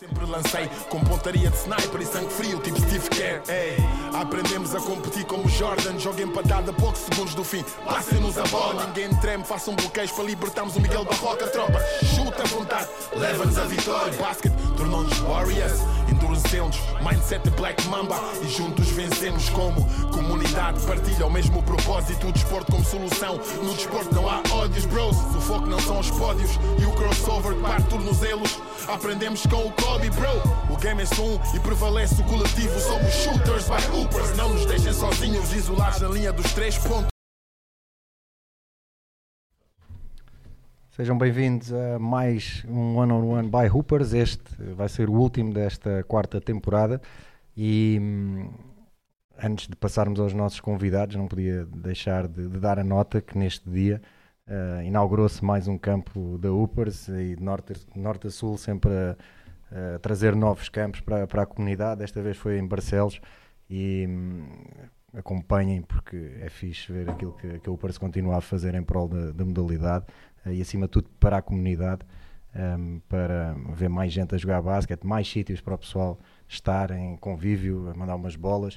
Sempre lancei com pontaria de sniper e sangue frio, tipo Steve Kerr. Ei, aprendemos a competir como Jordan. Joga empatada a poucos segundos do fim. Passem-nos a bola, ninguém treme. Façam bloqueios para libertarmos o Miguel Barroca. Tropa, chuta à vontade, leva-nos a vitória. Basket tornou-nos Warriors, endurecemos mindset de Black Mamba. E juntos vencemos como comunidade. Partilha o mesmo propósito, o desporto como solução. No desporto não há ódios, bros. O foco não são os pódios e o crossover que parte tornozelos. Aprendemos com o Kobe, bro. O game é um e prevalece o coletivo. Somos shooters by hoopers. Não nos deixem sozinhos, isolados na linha dos três pontos. Sejam bem-vindos a mais um One on One by Hoopers. Este vai ser o último desta quarta temporada. E hum, antes de passarmos aos nossos convidados, não podia deixar de, de dar a nota que neste dia uh, inaugurou-se mais um campo da Hoopers e de norte, norte a sul, sempre a, a trazer novos campos para, para a comunidade. Desta vez foi em Barcelos e hum, acompanhem porque é fixe ver aquilo que, que a Hoopers continua a fazer em prol da, da modalidade uh, e acima de tudo para a comunidade. Um, para ver mais gente a jogar basquete, mais sítios para o pessoal estar em convívio, a mandar umas bolas.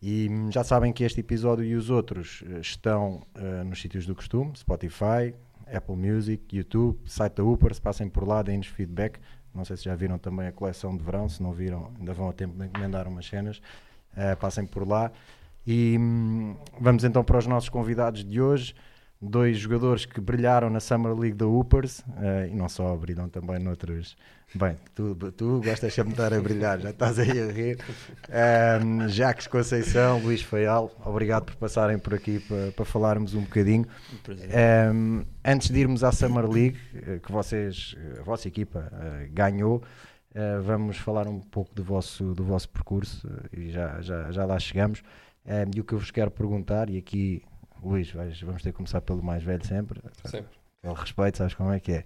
E hum, já sabem que este episódio e os outros eh, estão uh, nos sítios do costume: Spotify, Apple Music, YouTube, site da Upers. Passem por lá, deem-nos feedback. Não sei se já viram também a coleção de verão. Se não viram, ainda vão a tempo de encomendar umas cenas. Uh, passem por lá. E hum, vamos então para os nossos convidados de hoje dois jogadores que brilharam na Summer League da Hoopers uh, e não só, brilham também noutros. Bem, tu, tu gostas sempre de estar a brilhar, já estás aí a rir. Um, Jacques Conceição, Luís Feial, obrigado por passarem por aqui para, para falarmos um bocadinho. Um, antes de irmos à Summer League, eh, que vocês, a vossa equipa uh, ganhou, uh, vamos falar um pouco do vosso, do vosso percurso e já, já, já lá chegamos. Um, e o que eu vos quero perguntar, e aqui Luís, vais, vamos ter que começar pelo mais velho sempre. Sempre. Pelo respeito, sabes como é que é.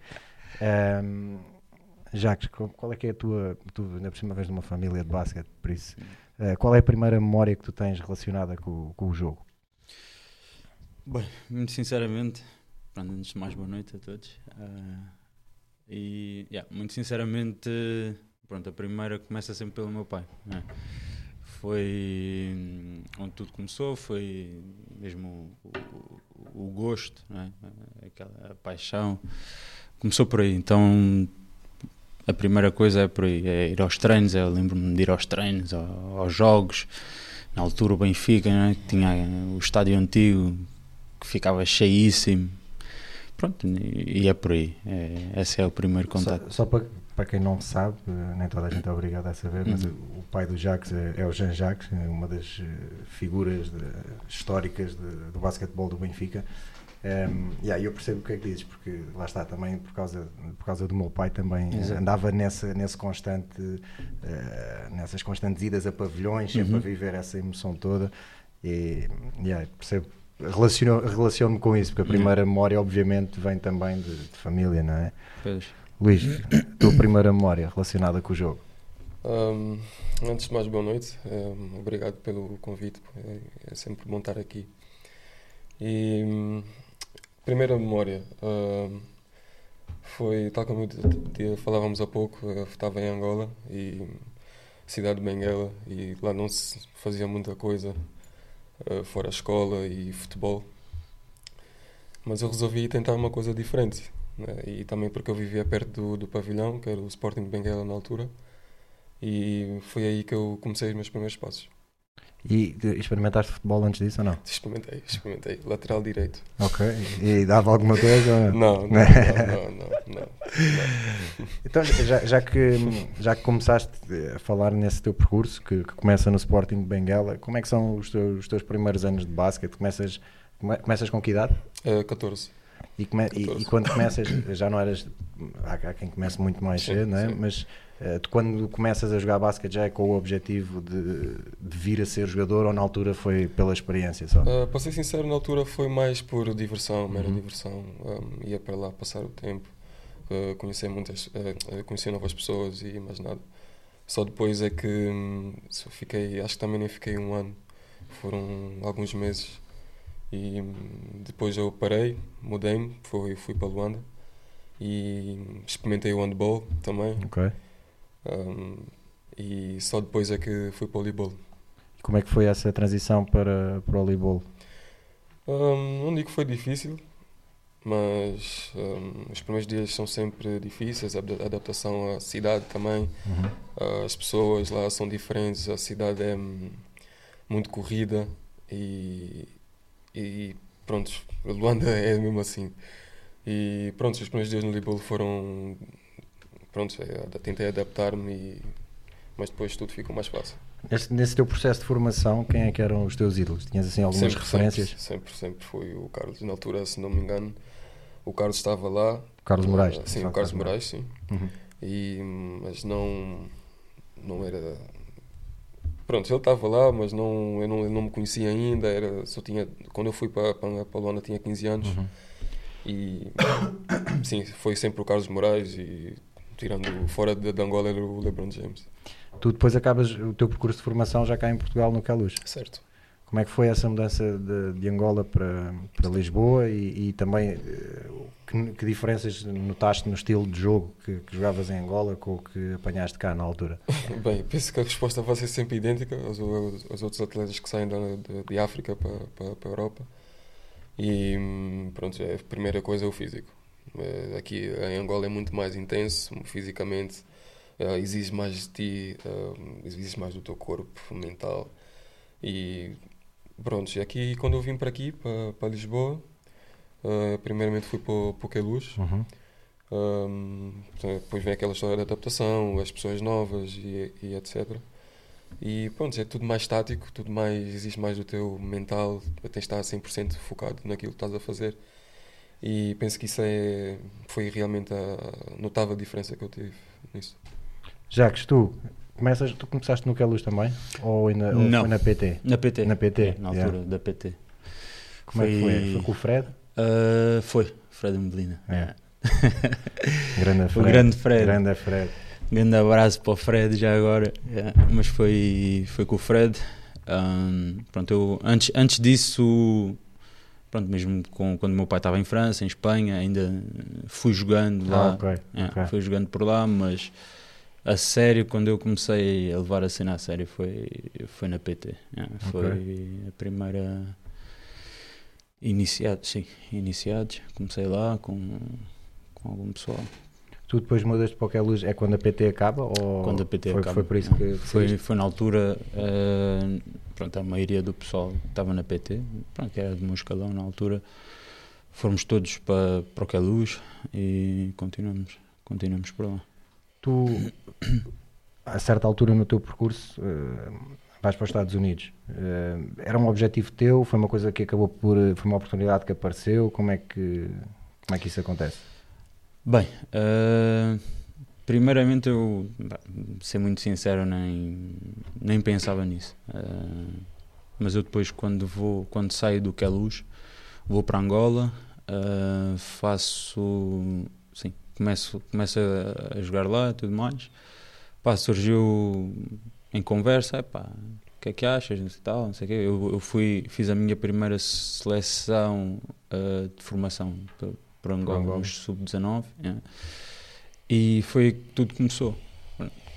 Um, Jacques, qual é que é a tua, tu ainda por cima vez de uma família de basquete, por isso, uh, qual é a primeira memória que tu tens relacionada com, com o jogo? Bem, muito sinceramente, pronto, antes de mais boa noite a todos. Uh, e, yeah, muito sinceramente, pronto, a primeira começa sempre pelo meu pai. Né? Foi hum, onde tudo começou, foi mesmo o, o, o gosto, né? aquela paixão. Começou por aí, então a primeira coisa é por aí, é ir aos treinos, eu lembro-me de ir aos treinos, aos jogos, na altura o Benfica, né? tinha o estádio antigo que ficava cheíssimo, pronto, e é por aí, é, esse é o primeiro contato. Só, só para, para quem não sabe, nem toda a gente é obrigada a saber, mas uhum. o pai do Jacques é, é, o Jean Jacques, é uma das figuras de, históricas de, do basquetebol do Benfica, um, yeah, eu percebo o que é que dizes, porque lá está, também por causa, por causa do meu pai também Exato. andava nessa, nesse constante, uh, nessas constantes idas a pavilhões, sempre uhum. a viver essa emoção toda e yeah, percebo, relaciono-me relaciono com isso, porque a primeira memória obviamente vem também de, de família, não é? Pois. Luís, tua primeira memória relacionada com o jogo? Um, antes de mais, boa noite. Um, obrigado pelo convite. É, é sempre bom estar aqui. E hum, Primeira memória foi, tal como falávamos há pouco, eu estava em Angola e cidade de Benguela e lá não se fazia muita coisa uh, fora a escola e futebol. Mas eu resolvi tentar uma coisa diferente. Né? E também porque eu vivia perto do, do pavilhão, que era o Sporting de Benguela na altura. E foi aí que eu comecei os meus primeiros passos. E experimentaste futebol antes disso ou não? Experimentei, experimentei. Lateral direito. Ok. E dava alguma coisa? Não, não, não, não, não, não, Então, já, já, que, já que começaste a falar nesse teu percurso, que, que, começa no Sporting de Benguela, como é que são os teus, os teus primeiros anos de basquete? Começas, come, começas com que idade? Uh, 14. E, come, 14. E, e, quando começas, já não eras. Há, há quem comece muito mais cedo, não é? Sim. Mas Uh, tu, quando começas a jogar basquete, já é com o objetivo de, de, vir a ser jogador ou na altura foi pela experiência só? Uh, para ser sincero, na altura foi mais por diversão, mera uhum. diversão. Um, ia para lá passar o tempo, uh, conhecer, muitas, uh, conhecer novas pessoas e mais nada. Só depois é que um, fiquei, acho que também nem fiquei um ano, foram alguns meses. E um, depois eu parei, mudei-me, fui, fui para Luanda e experimentei o handball também. Okay Um, e só depois é que fui para o voleibol. Como é que foi essa transição para, para o voleibol? Um, não digo que foi difícil, mas um, os primeiros dias são sempre difíceis, a adaptação à cidade também. Uhum. As pessoas lá são diferentes, a cidade é hum, muito corrida e, e pronto, Luanda é mesmo assim. E pronto, os primeiros dias no Libolo foram. Pronto, é, tentei adaptar-me, mas depois tudo ficou mais fácil. Nesse, nesse, teu processo de formação, quem é que eram os teus ídolos? Tinhas assim algumas sempre, referências? Sempre, sempre, sempre foi o Carlos. Na altura, se não me engano, o Carlos estava lá. O Carlos Moraes? Sim, o Carlos Moraes, sim. Uhum. E, mas não, não era. Pronto, ele estava lá, mas não, eu não, eu não me conhecia ainda. Era, só tinha, quando eu fui para, para, para Luanda tinha 15 anos. Uhum. E sim, foi sempre o Carlos Moraes e tirando fora de, de Angola era o LeBron James. Tu depois acabas o teu percurso de formação já cá em Portugal no Caluz. Certo. Como é que foi essa mudança de, de Angola para, para Lisboa e, e também que, que, diferenças notaste no estilo de jogo que, que, jogavas em Angola com o que apanhaste cá na altura? Bem, penso que a resposta vai ser sempre idêntica aos, aos, outros atletas que saem de, de, África para, para, para a Europa. E pronto, a primeira coisa é o físico. Aqui em Angola é muito mais intenso fisicamente, exige mais de ti, exige mais do teu corpo mental. E pronto, aqui quando eu vim para aqui, para, Lisboa, primeiramente fui para, o Queluz. Uhum. Um, depois vem aquela história da adaptação, as pessoas novas e, e etc. E pronto, é tudo mais estático, tudo mais, existe mais do teu mental, de estar 100% focado naquilo que estás a fazer. E penso que isso é, foi realmente a notável diferença que eu tive nisso. Jacques, tu, começas, tu começaste no Queluz também? Ou, ainda, Não. foi na PT? Na PT. Na PT, É, na altura yeah. da PT. Como é que foi? Foi com o Fred? Uh, foi, Fred Medina. É. Grande O Fred. grande Fred. Grande Fred. Grande abraço para o Fred já agora. Yeah, Mas foi, foi com o Fred. Um, pronto, eu, antes, antes disso, pronto, mesmo com, quando o meu pai estava em França, em Espanha, ainda fui jogando lá. Ah, ok. Yeah, ok. Fui jogando por lá, mas a sério, quando eu comecei a levar a cena a sério, foi, foi na PT. Yeah, foi a primeira. Iniciados, sim, iniciados. Comecei lá com, com algum pessoal. Tu depois mudas para o Queluz, é quando a PT acaba? Ou Quando a PT foi, acaba. Foi por isso que Foi, foi na altura, eh, pronto, a maioria do pessoal estava na PT, pronto, que era do meu escalão na altura. Fomos todos para, para o Queluz e continuamos, continuamos por lá. Tu, a certa altura no teu percurso, eh, vais para os Estados Unidos. Eh, era um objetivo teu? Foi uma coisa que acabou por. Foi uma oportunidade que apareceu? Como é que, como é que isso acontece? Bem, eh, primeiramente eu, ser muito sincero, nem, nem pensava nisso. Eh, mas eu depois quando vou, quando saio do Queluz, vou para Angola, faço, começo, começo a, a jogar lá e tudo mais. Pá, surgiu em conversa, epá, o que é que achas e tal, não sei o quê. Eu, eu fui, fiz a minha primeira seleção eh, de formação para, Angola, Angola. nos sub-19, yeah. e foi que tudo começou.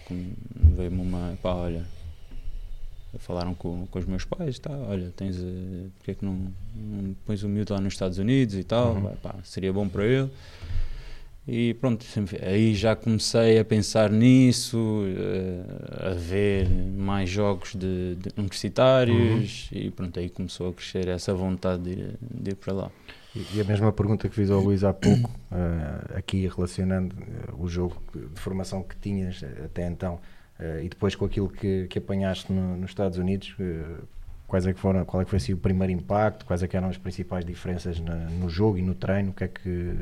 Com- Veio-me uma, pá, olha, falaram com, com os meus pais, tá, olha, tens, eh, porque é que não, não pões o miúdo lá nos Estados Unidos e tal, Uhum. Pá, pá, seria bom para ele. E pronto, aí já comecei a pensar nisso, eh, a ver mais jogos de, de universitários e pronto, aí começou a crescer essa vontade de ir, de ir para lá. E- E a mesma pergunta que fiz ao Luís há pouco, eh, aqui relacionando eh, o jogo de formação que tinhas até então eh, e depois com aquilo que, que apanhaste no- nos Estados Unidos, quais é que foram, qual é que foi assim, o primeiro impacto, quais é que eram as principais diferenças na- no jogo e no treino, o que é que,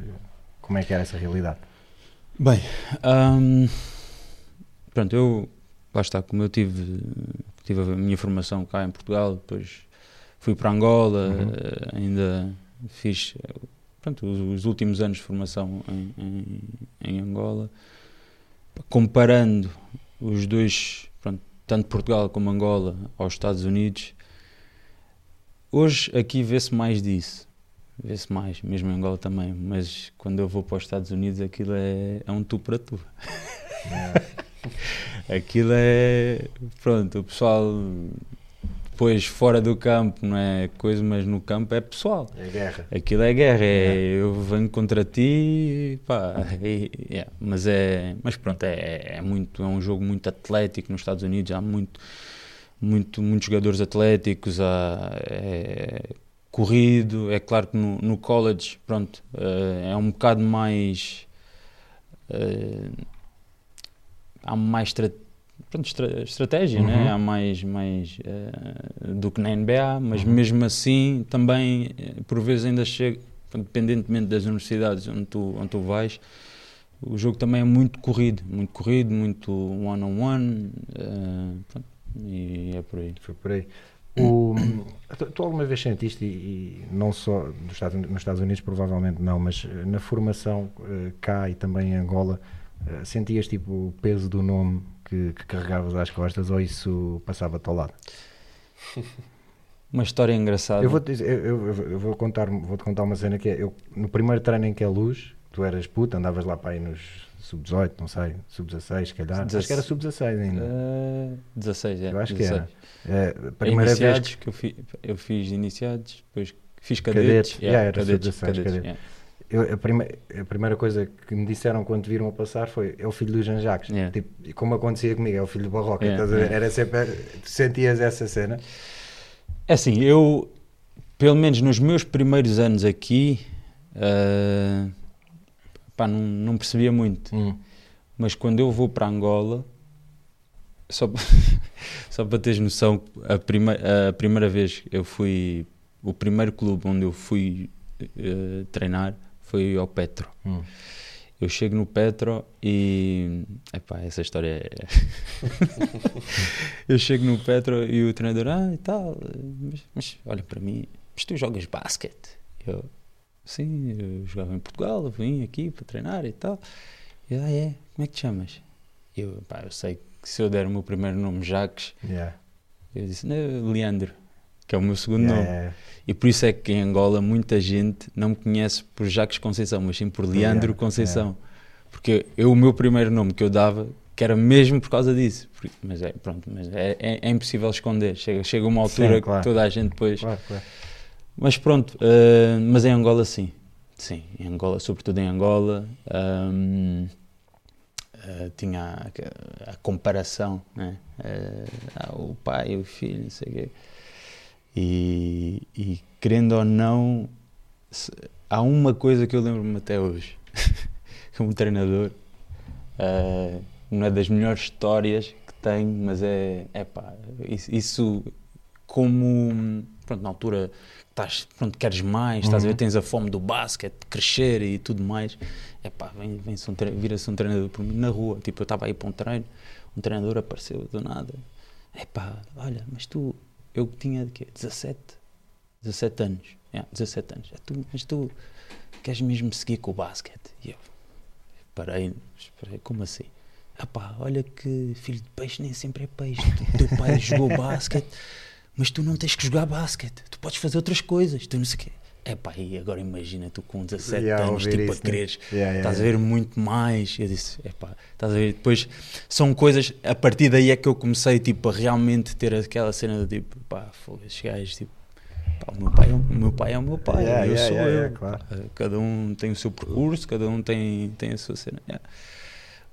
como é que era essa realidade? Bem, hum, pronto, eu, lá está, como eu tive, tive a minha formação cá em Portugal, depois fui para Angola, Uhum. eh, ainda fiz pronto, os, os últimos anos de formação em, em, em Angola, comparando os dois, pronto, tanto Portugal como Angola aos Estados Unidos, hoje aqui vê-se mais disso. Vê-se mais, mesmo em Angola também, mas quando eu vou para os Estados Unidos aquilo é, é um tu para tu. Aquilo é. Pronto, o pessoal. Depois fora do campo não é coisa, mas no campo é pessoal. É guerra. Aquilo é guerra, é, eu venho contra ti, pá, e- yeah, mas é, mas pronto, é, é muito, é um jogo muito atlético nos Estados Unidos, há muito, muito, muitos jogadores atléticos, há, é corrido, é claro que no, no college, pronto, eh, é um bocado mais, eh, há mais estra- pronto, estra- estratégia, Uhum. né? há mais, mais eh, do que na NBA, mas Uhum. mesmo assim também por vezes ainda chega, independentemente das universidades onde tu, onde tu vais, o jogo também é muito corrido, muito corrido, muito one-on-one, eh, pronto, e é por aí. Foi por aí. O, tu, tu alguma vez sentiste, e, e não só nos Estados, Unidos, nos Estados Unidos, provavelmente não, mas eh, na formação eh, cá e também em Angola, eh, sentias tipo o peso do nome que, que carregavas às costas ou isso passava-te ao lado? Uma história engraçada. Eu vou, dizer, eu, eu- eu vou contar, vou te contar uma cena que é, eu, no primeiro treino em que é luz, tu eras puta, andavas lá para aí nos sub-18, não sei, sub-16, se calhar, acho que era sub-16 ainda. Eh, 16, é. Eu acho que 16. era. Eh, a primeira vez que eu, fi, eu fiz iniciados, depois fiz cadetes. Cadetes, yeah, era cadetes, sub-16, cadetes, cadete. yeah. Eu- a, prime- a primeira coisa que me disseram quando viram a passar foi é o filho do Jean Jacques. Yeah. Tipo, e como acontecia comigo, é o filho do Barroca. Yeah, ver? yeah. Era sempre. Tu sentias essa cena? É assim, eu, pelo menos nos meus primeiros anos aqui, eh, pá, não, não percebia muito. Hum. Mas quando eu vou para Angola, só, só para teres noção, a, prime a primeira vez eu fui, o primeiro clube onde eu fui eh, treinar foi ao Petro. Hum. Eu chego no Petro e. Epá, essa história é. eu chego no Petro e o treinador, ah, e tal, mas, mas olha para mim, mas tu jogas basquete? Eu, sim, eu jogava em Portugal, vim aqui para treinar e tal. E ele, ah, é? Como é que te chamas? Eu, pá, eu sei que se eu der o meu primeiro nome, Jacques, Yeah. eu disse, não, Leandro, que é o meu segundo Yeah, nome. yeah. E por isso é que em Angola muita gente não me conhece por Jacques Conceição, mas sim por Leandro Conceição. Porque eu, o meu primeiro nome que eu dava, que era mesmo por causa disso. Mas é, pronto, mas é, é- é impossível esconder. Chega, chega uma altura Sim, claro. que toda a gente depois. Claro, claro. Mas pronto, eh, mas em Angola sim. Sim, em Angola, sobretudo em Angola, ahm, eh, tinha a, a comparação, né? Eh, ah, o pai o filho, não sei o quê. E, e querendo ou não, se- há uma coisa que eu lembro-me até hoje, como treinador, eh, não é das melhores histórias que tenho, mas é, é pá, isso, isso como, pronto, na altura estás, pronto, queres mais, estás a ver, Uhum. tens a fome do basquete, de crescer e tudo mais, é pá, vem, vem um tre- vira-se um treinador por mim na rua, tipo, eu estava aí para um treino, um treinador apareceu do nada, é pá, olha, mas tu, eu tinha de quê? 17, 17 anos, yeah, 17 anos, é tu, mas tu queres mesmo seguir com o basquete? E eu parei, esperei, como assim? Ah pá, olha que filho de peixe nem sempre é peixe. O teu pai jogou basquete, mas tu não tens que jogar basquete. Tu podes fazer outras coisas. Tu não sei o quê. É pá, e agora imagina tu com 17 Yeah, anos, tipo, isso, a né? quereres. Yeah, yeah, estás a ver muito mais. Eu disse, é pá, estás a ver. Depois são coisas, a partir daí é que eu comecei tipo, a realmente ter aquela cena do tipo, pá, esses gajos, tipo, pá, o meu pai, é o- meu pai é o meu pai, eu sou eu. claro. Pá, Cada um tem o seu percurso, cada um tem, tem a sua cena.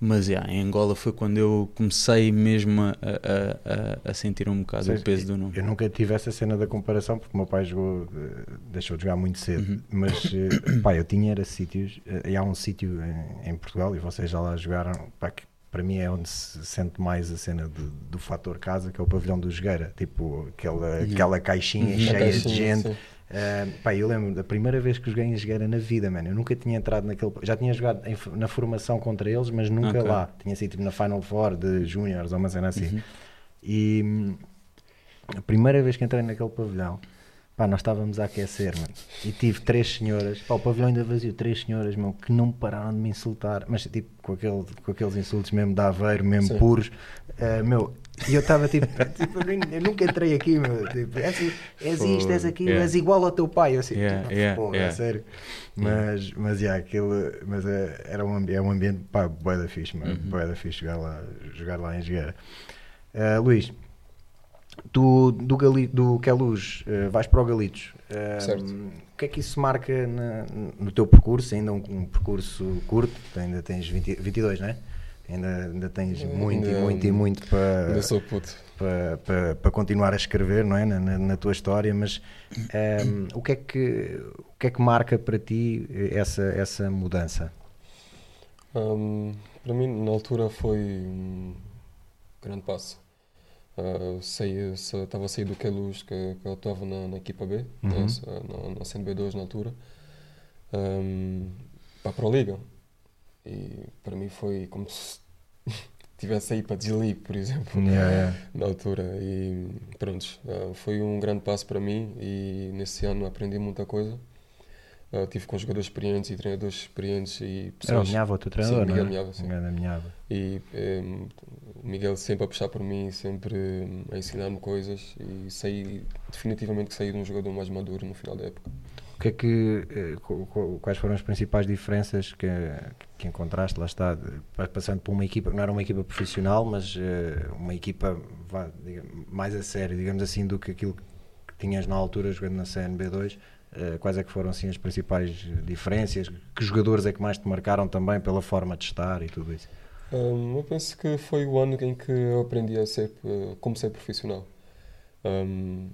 Mas yeah, em Angola foi quando eu comecei mesmo a, a, a, a sentir um bocado Sabes, o peso do nome. Eu nunca tive essa cena da comparação porque o meu pai jogou, eh, deixou de jogar muito cedo. Uhum. Mas eh, pá, eu tinha era sítios, eh, e há um sítio em, em Portugal, e vocês já lá jogaram, pá, que para mim é onde se sente mais a cena de- do fator casa, que é o pavilhão do Jogueira, tipo aquela, aquela caixinha Uhum. cheia Na de caixinha, gente. sim. Uh, pá, eu lembro da primeira vez que joguei em Jogueira na vida, mano. Eu nunca tinha entrado naquele. Já tinha jogado em- na formação contra eles, mas nunca Ok. lá. Tinha sido tipo, na Final Four de Júniors ou uma cena assim. Uhum. E hum, a primeira vez que entrei naquele pavilhão, Pá, nós estávamos a aquecer, mano. E tive três senhoras, pá, o pavilhão ainda vazio, três senhoras, meu, que não pararam de me insultar, mas tipo, com, aquele, com aqueles insultos mesmo de aveiro, mesmo Sim. puros. Eh, meu, e eu estava tipo, tipo, eu nunca entrei aqui, meu. Tipo, és, és isto, és aquilo, Yeah. és igual ao teu pai. Eu assim, Yeah, tipo, yeah, porra, yeah. sério. Mas, mas, yeah, aquilo, mas é, era um, é um ambiente, pá, bué da fixe, mano. Uhum. Bué da fixe jogar lá, jogar lá em Jogueira. Eh, Luís, tu do, Gali, do Queluz eh, vais para o Galitos. Eh, Certo. O que é que isso marca na- no teu percurso? Ainda um, um percurso curto, tu ainda tens 20, 22, não é? Ainda, ainda tens Ainda- muito e muito e muito para, Ainda sou puto. para, para, para continuar a escrever não é? na, na, na tua história, mas ehm, o, que é que, o que é que marca para ti essa, essa mudança? Hum, para mim, na altura, foi um grande passo. Ah, saí, sa- estava a sair do Queluz, que, que eu estava na, na equipa B, né, Uhum. sa- na, na CNB2 na altura, hum, para a Liga. E para mim foi como se tivesse aí para G-League, por exemplo. Yeah, yeah. na altura e pronto, ah, foi um grande passo para mim e nesse ano aprendi muita coisa. Ah, tive com jogadores experientes e treinadores experientes e Era o pessoas Minhava, o teu treinador, Miguel não é? Minhava, sim. Minhava. e em, o Miguel sempre a puxar por mim, sempre hum, a ensinar-me coisas e saí definitivamente saí de um jogador mais maduro no final da época. Que é que, eh, qu- qu- quais foram as principais diferenças que, que encontraste, lá está, passando por uma equipa que não era uma equipa profissional, mas eh, uma equipa mais a sério, digamos assim, do que aquilo que tinhas na altura jogando na CNB2, eh, quais é que foram assim as principais diferenças, que jogadores é que mais te marcaram também pela forma de estar e tudo isso? Hum, eu penso que foi o ano em que eu aprendi a ser, como ser profissional. Hum,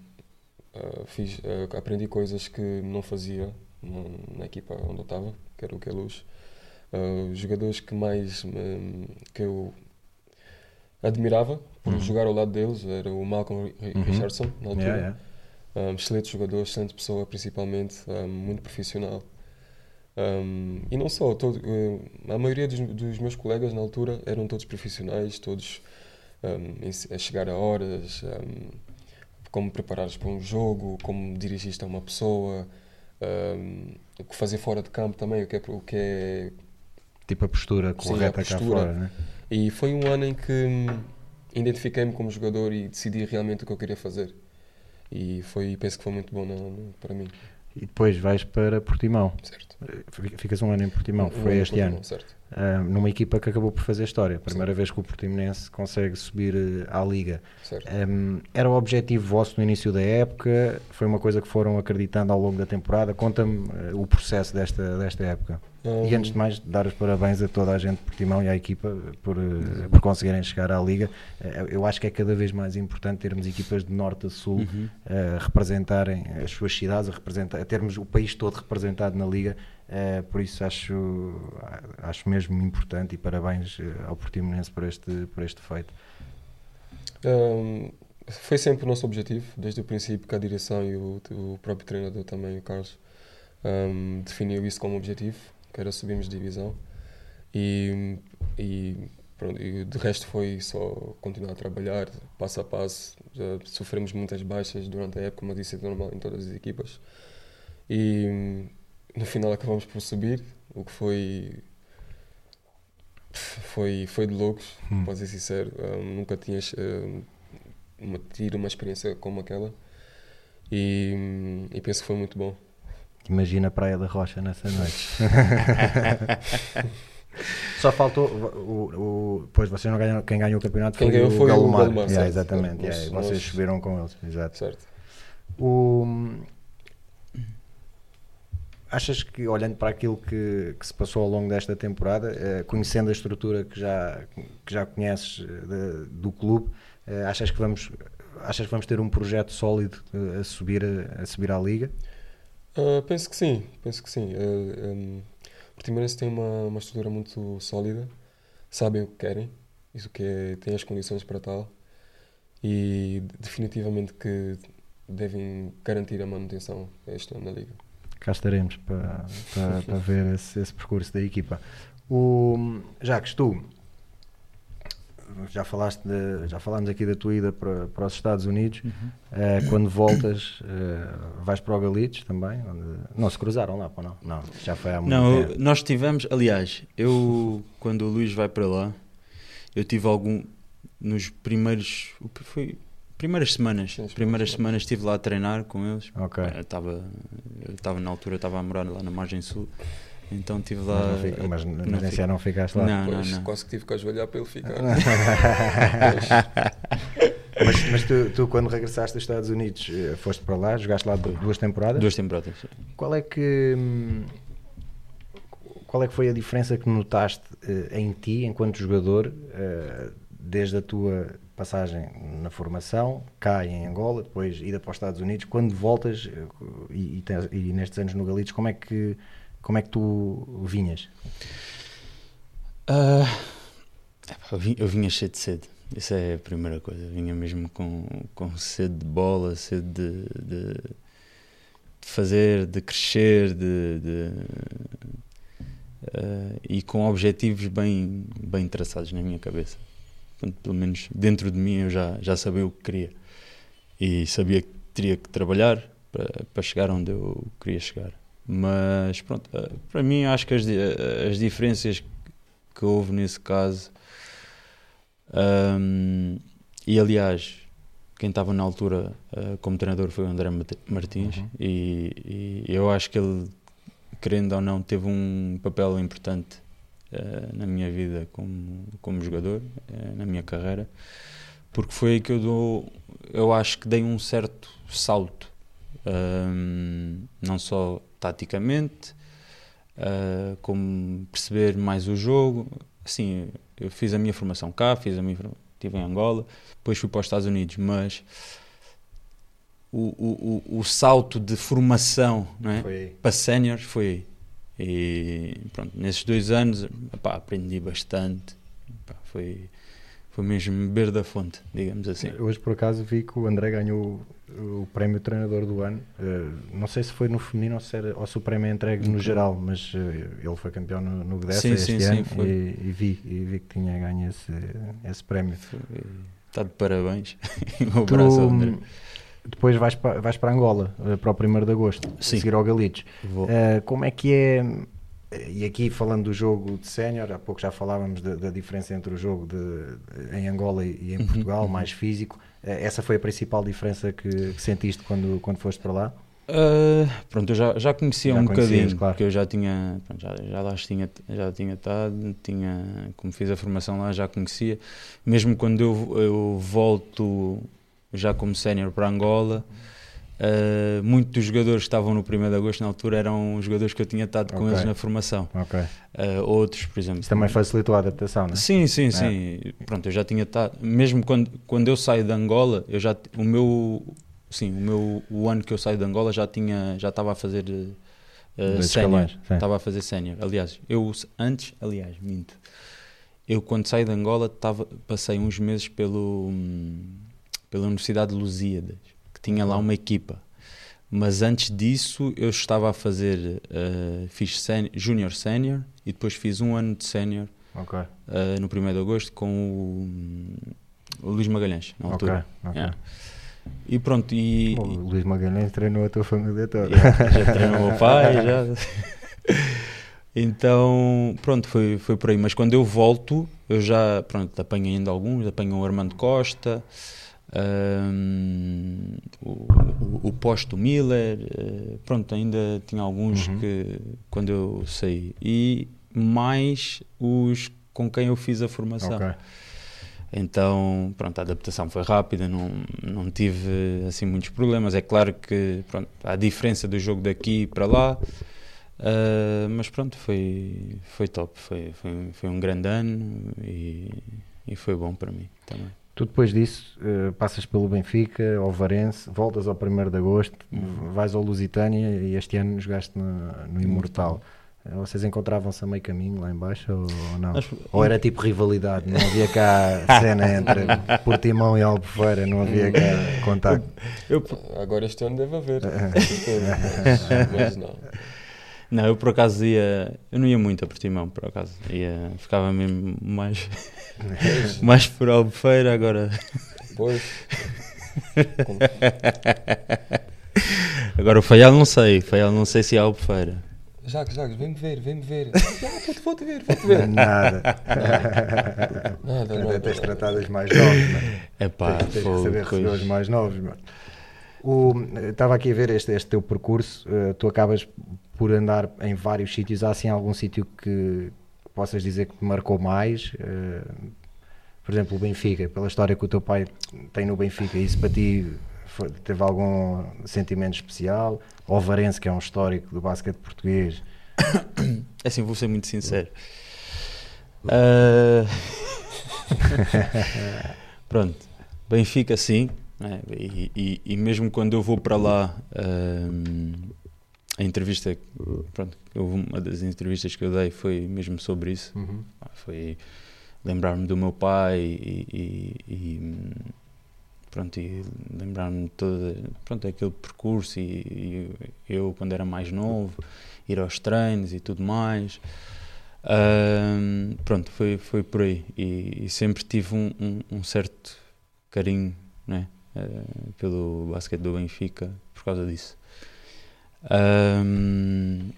ah, fiz, ah, aprendi coisas que não fazia na, equipa onde eu estava, que era o Queluz. Ah, os jogadores que mais hum, que eu admirava por Uhum. jogar ao lado deles era o Malcolm Uhum. Richardson, na altura. Yeah, yeah. Um, excelente jogador, excelente pessoa, principalmente, um, muito profissional. Um, e não só, todo, uh, a maioria dos, dos meus colegas na altura eram todos profissionais, todos um, a chegar a horas, um, como preparares para um jogo, como dirigiste a uma pessoa, um, o que fazer fora de campo também, o que é, o que é Tipo a postura Sim, a correta cá fora, né? e foi um ano em que identifiquei-me como jogador e decidi realmente o que eu queria fazer. E foi, penso que foi muito bom na- na- para mim, E depois vais para Portimão. certo? Eh, fi- Ficas um ano em Portimão, Um foi este por ano. certo? Ah, numa equipa que acabou por fazer história. Primeira vez que o Portimonense consegue subir eh, à Liga. Um, era o objetivo vosso no início da época? Foi uma coisa que foram acreditando ao longo da temporada? Conta-me eh, o processo desta, desta época. E antes de mais, dar os parabéns a toda a gente de Portimão e à equipa por, eh, por conseguirem chegar à Liga. Eh, eu acho que é cada vez mais importante termos equipas de norte a sul Uhum. a representarem as suas cidades, a, representar, a termos o país todo representado na Liga. Eh, por isso acho, acho mesmo importante e parabéns eh, ao Portimonense por este, por este feito. um, foi sempre o nosso objetivo, desde o princípio que a direção e o, o próprio treinador também, o Carlos, um, definiu isso como objetivo, que era subirmos de divisão. E, e, pronto, e de resto foi só continuar a trabalhar, passo a passo. Já sofremos muitas baixas durante a época, mas isso é normal em todas as equipas. E no final acabamos por subir, o que foi foi foi de loucos, Hum. para ser sincero. Um, nunca tinhas um, uma, tido uma experiência como aquela e, e penso que foi muito bom. Imagina a Praia da Rocha nessa noite. Só faltou. O, o, pois vocês não ganharam. Quem ganhou o campeonato Quem foi ganhou o foi o Galomar. Yeah, certo. exatamente. Nós- yeah, nós- vocês subiram com eles. Exato. Certo. O, achas que, olhando para aquilo que, que se passou ao longo desta temporada, eh, conhecendo a estrutura que já, que já conheces eh, de- do clube, eh, achas, que vamos, achas que vamos ter um projeto sólido eh, a, subir, a, a subir à Liga? Ah, penso que sim, penso que sim. Ah, um, tem uma, uma estrutura muito sólida, sabem o que querem, isso que é, têm as condições para tal e definitivamente que devem garantir a manutenção este ano na Liga. Cá estaremos para, para, para ver esse, esse percurso da equipa. O, Jacques, tu já falaste de, já falámos aqui da tua ida para, para os Estados Unidos. Uhum. Uh, quando voltas, uh, vais para o Galitos também? Onde... Não se cruzaram lá, não? Não, já foi há muito Não, tempo. nós tivemos, aliás, eu quando o Luís vai para lá, eu tive algum nos primeiros, foi primeiras semanas, Sim, as primeiras semanas estive lá a treinar com eles. Ok. Eu estava, eu estava na altura estava a morar lá na margem sul, então estive Mas, lá. não fica- mas não mas não ficaste lá. Não, não, Pois, não. quase que tive que ajoelhar para ele ficar. mas mas tu, tu, quando regressaste dos Estados Unidos, eh, foste para lá, jogaste lá du- duas temporadas? Duas temporadas. Qual é que hum, qual é que foi a diferença que notaste eh, em ti enquanto jogador eh, desde a tua passagem na formação, cá em Angola, depois ida para os Estados Unidos, quando voltas e, e tens- e nestes anos no Galitos, como é que como é que tu vinhas? Epá, eu, vinha cheio de sede. Isso é a primeira coisa. Eu vinha mesmo com, com sede de bola, sede de, de, de fazer, de crescer, de, de, ah, e com objetivos bem, bem traçados na minha cabeça. Portanto, pelo menos dentro de mim eu já, já sabia o que queria. E sabia que teria que trabalhar para, para chegar onde eu queria chegar. Mas pronto, ah, para mim acho que as, di- as diferenças que houve nesse caso. Ahm, e aliás, quem estava na altura ah, como treinador foi o André Martins, Uhum. e, e eu acho que ele, querendo ou não, teve um papel importante ah, na minha vida como, como jogador, ah, na minha carreira, porque foi aí que eu dou, eu acho que dei um certo salto, ahm, não só taticamente, ah, como perceber mais o jogo. Assim, eu fiz a minha formação cá, fiz a minha estive em Angola, depois fui para os Estados Unidos, mas o, o, o, o salto de formação é? Para séniores foi aí. E pronto, nesses dois anos epá, aprendi bastante. Epá, foi, foi mesmo beber da fonte, digamos assim. Hoje por acaso vi que o André ganhou o, prémio treinador do ano. Eh, não sei se foi no feminino ou se, era, ou se o prémio é entregue no geral, mas eh, ele foi campeão no, no Gdessa Sim, este sim, sim, ano foi. e, e vi, e vi que tinha ganho esse, esse prémio. Está de parabéns. um abraço ao André. Tu, depois vais para, vais para Angola, eh, para o 1 de Agosto, Sim. seguir ao Galitos. Eh, como é que é, e aqui falando do jogo de sénior, há pouco já falávamos da, da diferença entre o jogo de, em Angola e em Uhum, Portugal, uhum. mais físico. Eh, essa foi a principal diferença que, que sentiste quando, quando foste para lá? Ah, pronto, eu já, já conhecia Já um bocadinho, claro. porque eu já tinha, pronto, já, já lá tinha, já tinha estado, tinha, como fiz a formação lá, já conhecia. Mesmo quando eu, eu volto já como sénior para Angola, ah, muitos dos jogadores que estavam no 1 de agosto na altura eram jogadores que eu tinha estado com Ok. eles na formação. Ok. Ah, outros, por exemplo. Isso também facilitou a adaptação, não é? Sim, sim, sim. Pronto, eu já tinha estado. Mesmo quando, quando eu saio de Angola, eu já o meu sim, o meu o ano que eu saio de Angola já tinha já estava a fazer uh, sénior. Estava a fazer sénior. Aliás, eu antes, aliás, minto. Eu quando saí de Angola tava, passei uns meses pelo hum, pela Universidade de Lusíadas, tinha lá uma equipa. Mas antes disso eu estava a fazer uh, fiz júnior sénior e depois fiz um ano de sénior Ok, uh, no 1 de agosto com o, o Luís Magalhães, na altura. ok. Yeah. E pronto, e, Bom, o Luís Magalhães treinou a tua família toda. Yeah, já treinou o meu pai, já. Então, pronto, foi, foi por aí. Mas quando eu volto, eu já, pronto, apanho ainda alguns, apanho o Armando Costa, hum, o, o, o Posto Miller, eh, pronto, ainda tinha alguns Uhum. que, quando eu saí. E mais os com quem eu fiz a formação. Ok. Então, pronto, a adaptação foi rápida, não, não tive assim muitos problemas. É claro que pronto, há diferença do jogo daqui para lá, ah, mas pronto, foi, foi top. Foi, foi, foi um grande ano e, e foi bom para mim também. Tu depois disso eh, passas pelo Benfica, ao Varense, voltas ao 1 de Agosto, Uhum. vais ao Lusitânia e este ano jogaste no, no Imortal. Eh, Vocês encontravam-se a meio caminho lá em baixo ou, não? Acho- Ou era tipo rivalidade, não havia cá cena entre Portimão e Albufeira, não havia cá contacto. Eu, Agora este ano deve haver. Mas, mas não. Não, eu por acaso ia. Eu não ia muito a Portimão, por acaso. Ia, ficava mesmo mais. mais por Albufeira, agora. Pois. Agora o Faial não sei. Faial não sei se é Albufeira. Jacques, Jacques, vem-me ver, vem-me ver. Já, vou-te ver, vou-te ver. Nada. Nada, Ainda nada. tens tratado os mais novos, mano. É pá, tens, tens que saber receber os mais novos, mano. O- Estava aqui a ver este, este teu percurso. eh, tu acabas por andar em vários sítios. Há assim algum sítio que possas dizer que te marcou mais? Eh, por exemplo, o Benfica, pela história que o teu pai tem no Benfica, isso para ti foi- teve algum sentimento especial? Ou o Varense, que é um histórico do basquete português. É assim, vou ser muito sincero. Ah, Pronto, Benfica sim, né? e, e- e mesmo quando eu vou para lá, ahm, a entrevista, pronto, uma das entrevistas que eu dei foi mesmo sobre isso, Pá, foi lembrar-me do meu pai e, e- e, pronto, e lembrar-me de todo pronto, aquele percurso e, e eu quando era mais novo, ir aos treinos e tudo mais. Ahm, pronto, foi, foi por aí e, sempre tive um, um- um certo carinho né, eh, pelo basquete do Benfica por causa disso. Ahm,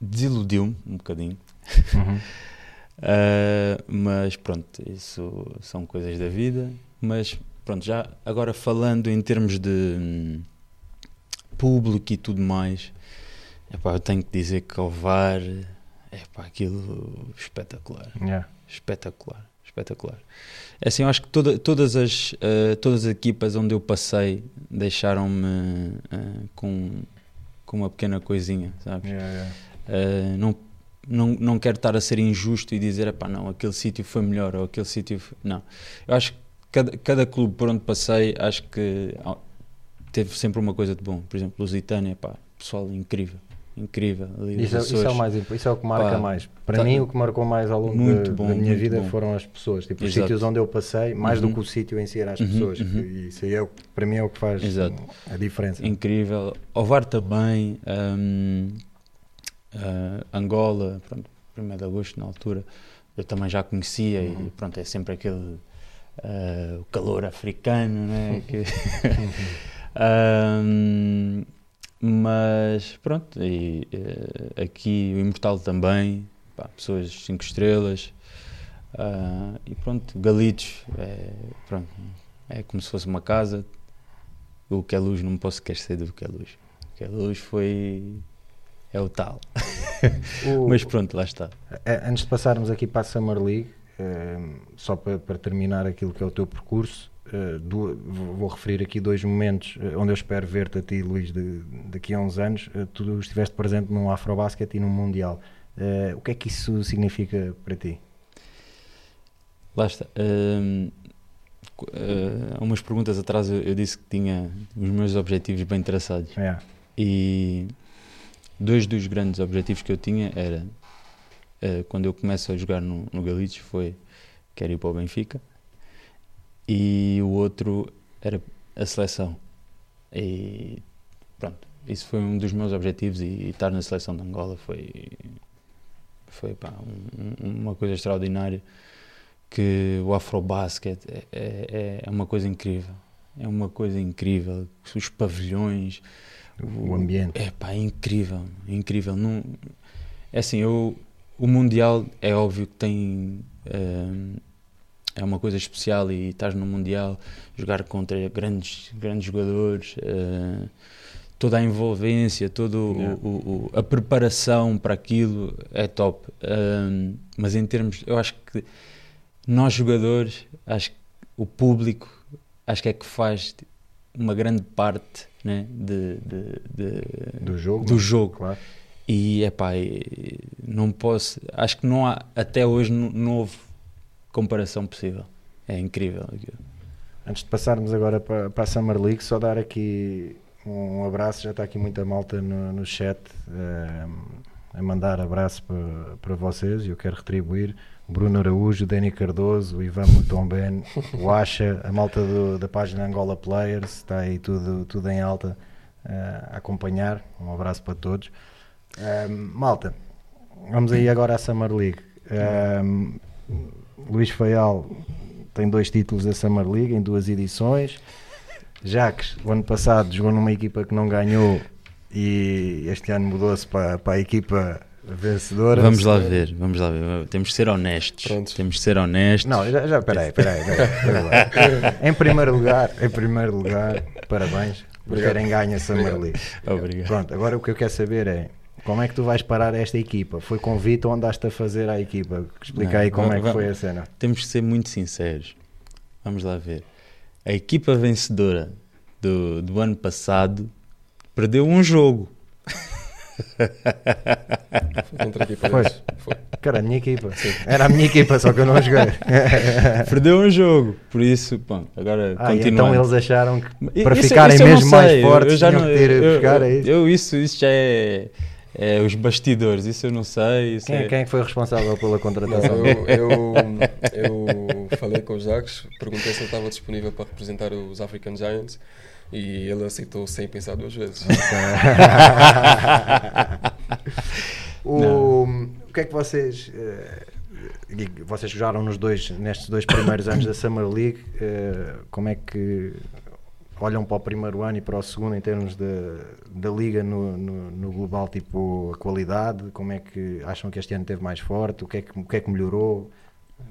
Desiludiu-me um bocadinho, Uhum. Uh, mas pronto, isso são coisas da vida. Mas pronto, já agora falando em termos de hum, público e tudo mais, epá, eu tenho que dizer que ao VAR é aquilo espetacular, Yeah. espetacular, espetacular. É assim, eu acho que toda- todas, as, uh, todas as equipas onde eu passei deixaram-me uh, com, com uma pequena coisinha, sabes? Yeah, yeah. Uh, não, não, não quero estar a ser injusto e dizer, epá, não, aquele sítio foi melhor ou aquele sítio. foi-" Não. Eu acho que cada, cada clube por onde passei, acho que ah, teve sempre uma coisa de bom. Por exemplo, Lusitânia, pá, pessoal incrível. Incrível. Isso, é- isso é o mais isso é o que marca Pá, mais. Para tá- mim, o que marcou mais ao longo da, bom, da minha vida bom. foram as pessoas. Tipo, os sítios onde eu passei, mais do Uhum. que o sítio em si, eram as Uhum, pessoas. uhum. E isso aí é para mim é o que faz Exato. a diferença. incrível. Ovar também, hum, ah, Angola, pronto, 1 de agosto na altura, eu também já conhecia Uhum. e pronto, é sempre aquele o calor africano, né? que- Hum, mas pronto, e, eh, aqui o Imortal também, pá, pessoas 5 estrelas. ah, e pronto, Galitos, é, pronto, é como se fosse uma casa, o que é luz não me posso esquecer do que é luz. O que é luz foi. é o tal. O- Mas pronto, lá está. antes de passarmos aqui para a Summer League, eh, só para, para terminar aquilo que é o teu percurso, eh, du- vou referir aqui dois momentos eh, onde eu espero ver-te a ti, Luís, de- daqui a uns anos. Eh, tu estiveste presente num Afrobasket e num Mundial. Eh, o que é que isso significa para ti? Lá está. Hum, qu- eh, há umas perguntas atrás eu, eu disse que tinha os meus objetivos bem traçados. É. E dois dos grandes objetivos que eu tinha era quando eu começo a jogar no, no Galitos foi quero ir para o Benfica e o outro era a seleção. E pronto, isso foi um dos meus objetivos e, estar na seleção de Angola foi foi pá, um- um- uma coisa extraordinária que o Afrobasket é, é, é uma coisa incrível. É uma coisa incrível. Os pavilhões, O ambiente. é pá, é incrível, é incrível. Não, é assim, eu, o Mundial é óbvio que tem. ehm, é uma coisa especial e estás no Mundial, jogar contra grandes, grandes jogadores, eh, toda a envolvência, toda a preparação para aquilo é top. Ehm, mas em termos, eu acho que nós jogadores, acho que o público, acho que é que faz uma grande parte né, de, de- de- Do jogo. do não? jogo. Claro. E é pá, não posso. Acho que não há, até hoje, não, não houve comparação possível. É incrível. Antes de passarmos agora para, para a Summer League, só dar aqui um abraço. Já está aqui muita malta no, no chat eh, a mandar abraço para, para vocês e eu quero retribuir. Bruno Araújo, Dani Cardoso, o Ivan Mutomben, o Acha, a malta do- da página Angola Players, está aí tudo, tudo em alta eh, a acompanhar. Um abraço para todos. Um, malta, vamos aí agora à Summer League. Um, Luís Faial tem dois títulos da Summer League em duas edições. Jacques, o ano passado jogou numa equipa que não ganhou e este ano mudou-se para, para a equipa vencedora. Vamos lá ver, vamos lá ver. Temos de ser honestos. Pronto. Temos de ser honestos. Não, já, já peraí, peraí, peraí, peraí. Em primeiro lugar, em primeiro lugar, parabéns por terem ganho a Summer League. Obrigado. Pronto, agora o que eu quero saber é como é que tu vais parar esta equipa? Foi convite ou andaste a fazer à equipa? Explica Não, aí como va- é que foi a cena. Temos que ser muito sinceros. Vamos lá ver. A equipa vencedora do, do ano passado perdeu um jogo. Foi contra a equipa Foi. deles. Foi. Cara, a minha equipa. Era a minha equipa, só que eu não joguei. Perdeu um jogo. Por isso, bom, agora Ah, continuando. então eles acharam que para isso- ficarem isso mesmo mais fortes eu já não- que ter eu- buscar eu- é isso? eu- isso, isso já é, é os bastidores, isso eu não sei. Isso Quem, é- quem é foi responsável pela Não, contratação? eu, eu, eu falei com o Jacques, perguntei se ele estava disponível para representar os African Giants e ele aceitou sem pensar duas vezes. o, o que é que vocês. eh, vocês jogaram nos dois, nestes dois primeiros anos da Summer League. eh, como é que olham para o primeiro ano e para o segundo em termos da, da liga no, no, no global, tipo a qualidade? Como é que acham que este ano teve mais forte? O que é que, o que, é que melhorou?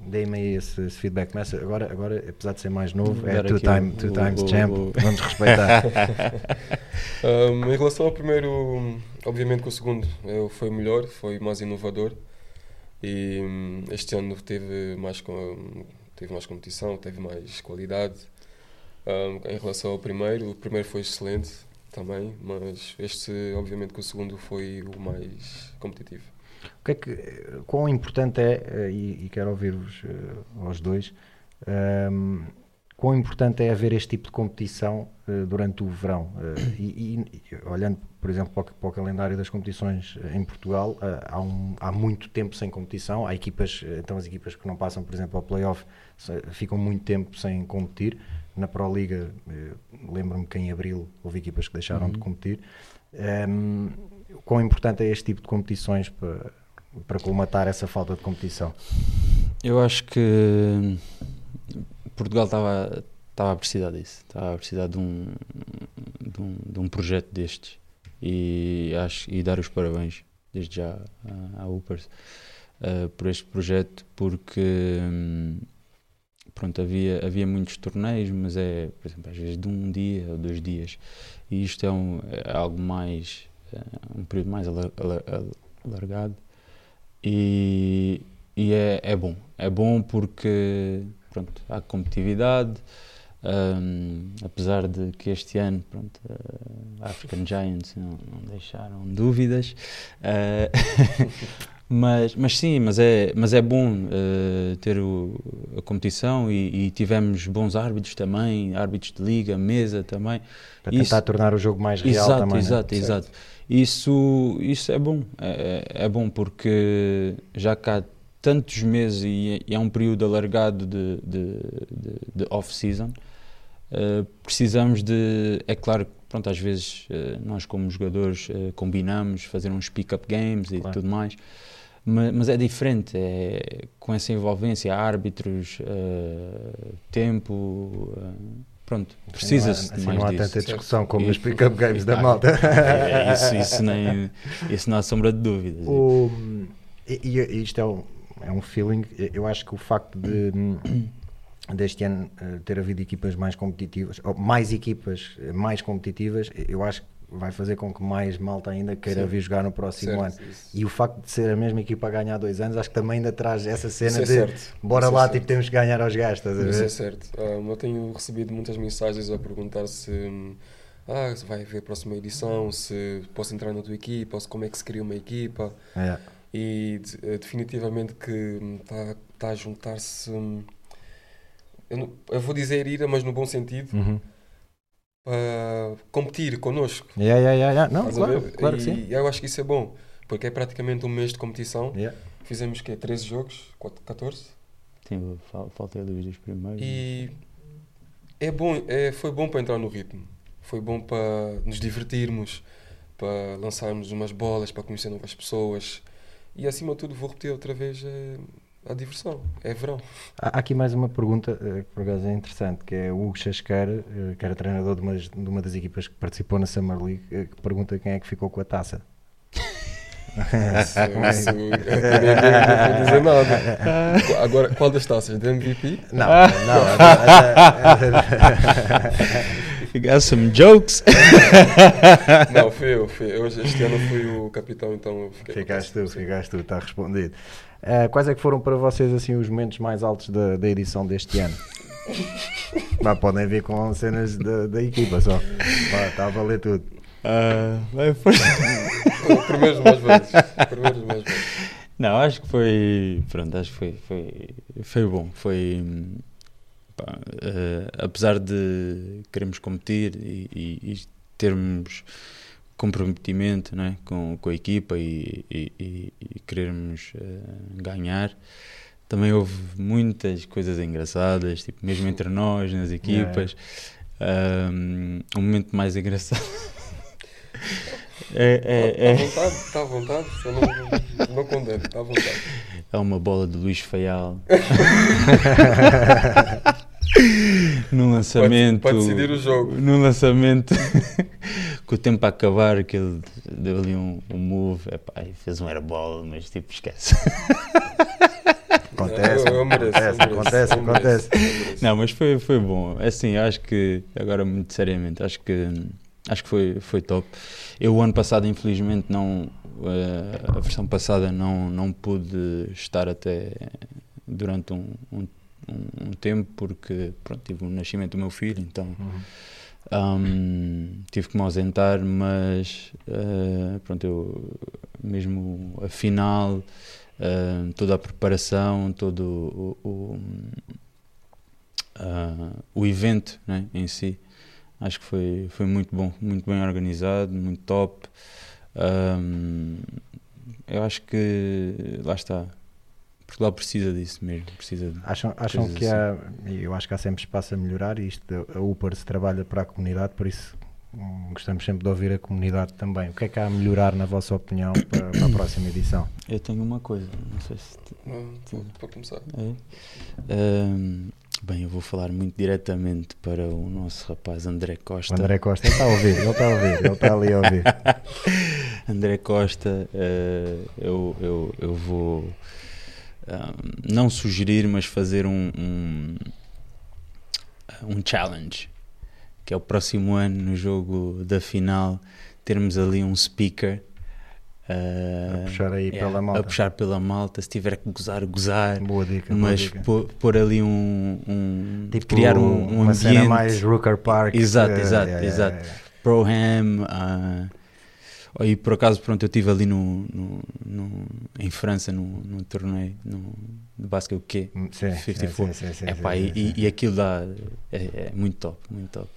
Deem-me aí esse, esse feedback. Começa agora, agora, apesar de ser mais novo, é two, aqui time, two o- times o- champ. Vamos respeitar. Um, em relação ao primeiro, obviamente que o segundo eh, foi melhor, foi mais inovador e hum, este ano teve mais, teve mais competição, teve mais qualidade. Um, em relação ao primeiro, o primeiro foi excelente também, mas este, obviamente que o segundo foi o mais competitivo. O que é que, quão importante é, eh, e, e quero ouvir-vos eh, aos dois, ehm, quão importante é haver este tipo de competição eh, durante o verão? Eh, e, e- olhando, por exemplo, para o, para o calendário das competições em Portugal, há, um- há muito tempo sem competição, há equipas, então as equipas que não passam, por exemplo, ao playoff ficam muito tempo sem competir. Na Pro Liga, eh, lembro-me que em abril houve equipas que deixaram de competir. Ehm, quão importante é este tipo de competições para, para colmatar essa falta de competição? Eu acho que Portugal estava estava a precisar disso, estava a precisar de um, de um, de um projeto destes e acho e dar os parabéns desde já à, à Upers eh, por este projeto porque hum, pronto havia havia muitos torneios mas é por exemplo às vezes de um dia ou dois dias e isto é, um, é algo mais eh, um período mais alar- alar- alargado e, e é, é bom. É bom porque pronto, há competitividade, hum, apesar de que este ano pronto, a African Giants não, não deixaram dúvidas. eh, mas, mas sim, mas é, mas é bom eh, ter o- a competição e, e tivemos bons árbitros também, árbitros de liga, mesa também. Para tentar Isso- tornar o jogo mais real Exato, também. né? exato, Certo. exato. Isso, isso é bom. É, é é bom porque já que há tantos meses e, e é um período alargado de, de, de- de off-season, eh, precisamos de. É claro que, pronto, às vezes eh, nós, como jogadores, combinamos fazer uns pick-up games e Claro. tudo mais. Ma- Mas é diferente, é, com essa envolvência, árbitros, eh, tempo, eh, pronto, precisa-se assim de não há, mais não há disso. tanta discussão como nos pick-up games da malta. é, isso, isso, nem, isso não há sombra de dúvidas. O- e, e isto é um, é um feeling. Eu acho que o facto de deste ano eh, ter havido equipas mais competitivas, ou mais equipas mais competitivas, eu acho que vai fazer com que mais malta ainda queira Sim. vir jogar no próximo Certo, ano. isso. E o facto de ser a mesma equipa a ganhar dois anos, acho que também ainda traz essa cena é de certo. bora Isso é lá, certo. tipo, temos que ganhar aos a Isso é certo. Ah, eu tenho recebido muitas mensagens a perguntar se, hum, ah, se vai haver a próxima edição, se posso entrar na tua equipa, ou se como é que se cria uma equipa. É. E de- eh, definitivamente que está tá a juntar-se. hum, Eu, eu vou dizer ira, mas no bom sentido, Uhum. Para competir connosco. Yeah, yeah, yeah, yeah. Não, claro, claro e que sim. eu acho que isso é bom, porque é praticamente um mês de competição. Yeah. Fizemos que 13 jogos, quatro- 14. Sim, fal- falta a luz dos primeiros. E é bom, é, foi bom para entrar no ritmo. Foi bom para nos divertirmos, para lançarmos umas bolas, para conhecer novas pessoas. E acima de tudo, vou repetir outra vez é, a diversão. É verão. Há aqui mais uma pergunta eh, que por acaso é interessante, que é o Hugo Chasqueira, eh, que era treinador de uma, de uma das equipas que participou na Summer League, eh, que pergunta quem é que ficou com a taça. Isso, isso, não dizer nada. Agora, qual das taças? Da MVP? Não, não. a- a- You got some jokes. Não, fui eu. Fui eu. Este ano fui o capitão, então eu fiquei. Ficaste tu, ficaste tu, está respondido. Eh, quais é que foram para vocês assim os momentos mais altos da, da edição deste ano? Pá, podem vir com cenas da, da equipa só. Está a valer tudo. Ah, vai, foi- Primeiros mais velhos. Primeiros mais velhos. Não, acho que foi. Pronto, acho que foi, foi, foi bom. Foi. pá, eh, apesar de queremos competir e, e- e termos comprometimento é, com, com a equipa e, e- e- e querermos eh, ganhar, também houve muitas coisas engraçadas, tipo, mesmo entre nós, nas equipas. Um, um momento mais engraçado. é, é, Está à é, vontade, está à vontade. Eu não, não condeno, está à vontade. é uma bola de Luís Faial. num lançamento. Para decidir o jogo. Num lançamento. Com o tempo a acabar, que ele deu ali um, um move. Epá, e fez um airball, mas tipo, esquece. Acontece, Eu- eu mereço, eu acontece, mereço, acontece, mereço, acontece. Não, mas foi, foi bom. É Assim, acho que, agora muito seriamente, acho que, acho que foi, foi top. Eu, o ano passado, infelizmente, não. eh, a versão passada não, não pude estar até durante um, um, um- um tempo, porque pronto, tive o nascimento do meu filho, então Uhum. Um, tive que me ausentar, mas eh, pronto, eu mesmo a final, eh, toda a preparação, todo o, o, ah, o evento né, em si, acho que foi, foi muito bom, muito bem organizado, muito top. Um, eu acho que lá está. Portugal precisa disso mesmo, precisa de- Acham, acham que há, e eu acho que há sempre espaço a melhorar e isto, a Upar se trabalha para a comunidade, por isso hum, gostamos sempre de ouvir a comunidade também. O que é que há a melhorar, na vossa opinião, para, para a próxima edição? Eu tenho uma coisa, não sei se te- Não, Pode começar. É. Ahm, bem, eu vou falar muito diretamente para o nosso rapaz André Costa. O André Costa, ele está a ouvir, ele está a ouvir, ele está ali a ouvir. André Costa, eh, eu, eu, eu vou não sugerir, mas fazer um, um, um challenge, que é o próximo ano no jogo da final, termos ali um speaker. A ah, puxar aí yeah, pela malta. A puxar pela malta, se tiver que gozar, gozar. Boa dica. boa mas dica. pôr, pôr ali um, um Tipo, criar um, um uma ambiente cena mais Rooker Park. Exato, eh, exato, yeah, exato. yeah. pro-ham ah, e por acaso pronto eu estive ali no, no, no- em França num no, torneio no, de basquete o quê Hum, Sim, sim, 54. sim, sim, sim, Epá, sim, e, sim, e- sim. e aquilo dá é, é muito top muito top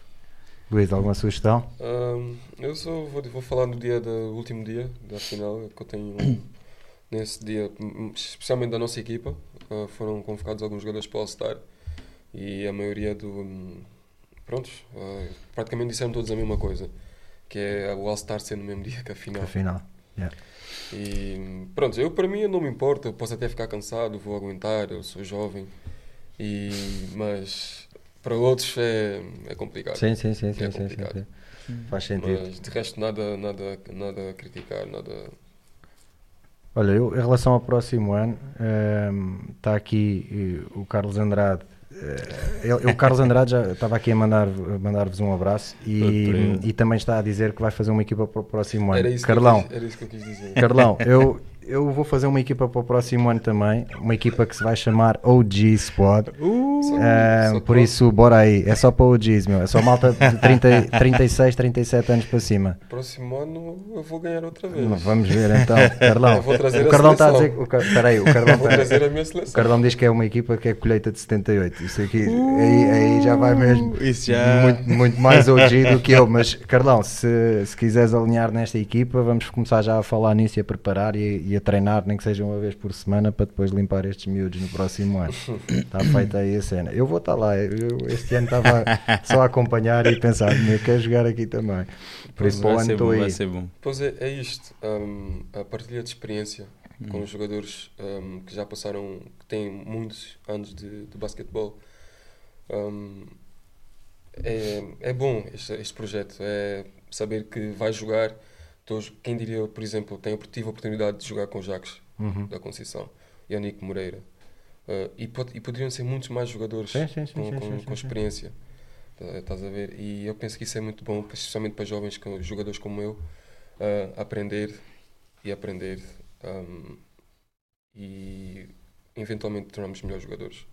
Luís, alguma sugestão? Ahm, eu só vou, vou falar do dia do último dia da final que eu tenho um- nesse dia, hum, especialmente da nossa equipa, ah, foram convocados alguns jogadores para o All-Star e a maioria do hum, prontos, ah, praticamente disseram todos a mesma coisa, que é o All-Star ser no mesmo dia que a final. Afinal. E pronto, eu para mim eu não me importa, eu posso até ficar cansado, vou aguentar, eu sou jovem, e, mas para outros é, é complicado. Sim, sim, sim, sim, É sim, sim, complicado. sim. Faz sentido. Mas de resto nada, nada, nada a criticar, nada. Olha, eu, em relação ao próximo ano, está aqui eh, o Carlos Andrade. Eh, ele- o Carlos Andrade já estava aqui a mandar- mandar-vos um abraço e, e também está a dizer que vai fazer uma equipa para o próximo ano. Era isso, Carlão, Que eu quis, era isso que eu quis dizer. Carlão, eu, eu vou fazer uma equipa para o próximo ano também, uma equipa que se vai chamar OG Squad. Ah, só por isso, bora aí, é só para OGs, meu, é só malta de 30, 36, 37 anos para cima. Próximo ano eu vou ganhar outra vez. Vamos ver então, Carlão. O Carlão está a dizer o Car- Espera aí, o Carlão vou trazer a minha O seleção. Cardão diz que é uma equipa que é colheita de 78. Isso aqui, aí, aí já vai mesmo isso já muito, muito mais OG do que eu. Mas, Carlão, se, se quiseres alinhar nesta equipa, vamos começar já a falar nisso e a preparar e, e e a treinar, nem que seja uma vez por semana, para depois limpar estes miúdos no próximo ano. Está feita aí a cena. Eu vou estar lá, eu este ano estava só a acompanhar e pensar, eu quero jogar aqui também. Por isso, para o vai, ano ser estou bom, aí. vai ser bom. Pois é, é isto. hum, a partilha de experiência com Hum. os jogadores hum, que já passaram, que têm muitos anos de, de basquetebol. Hum, é, é bom este, este projeto. É saber que vai jogar. Todos, quem diria, por exemplo, tem, tive a oportunidade de jogar com o Jacques Uhum. da Conceição, Yannick Moreira. Uh, e, e poderiam ser muitos mais jogadores Sim, sim, sim, com, com- com experiência. Tá- Estás a ver? E eu penso que isso é muito bom, especialmente para jovens, jogadores como eu, uh, aprender e aprender um, e eventualmente tornarmos melhores jogadores.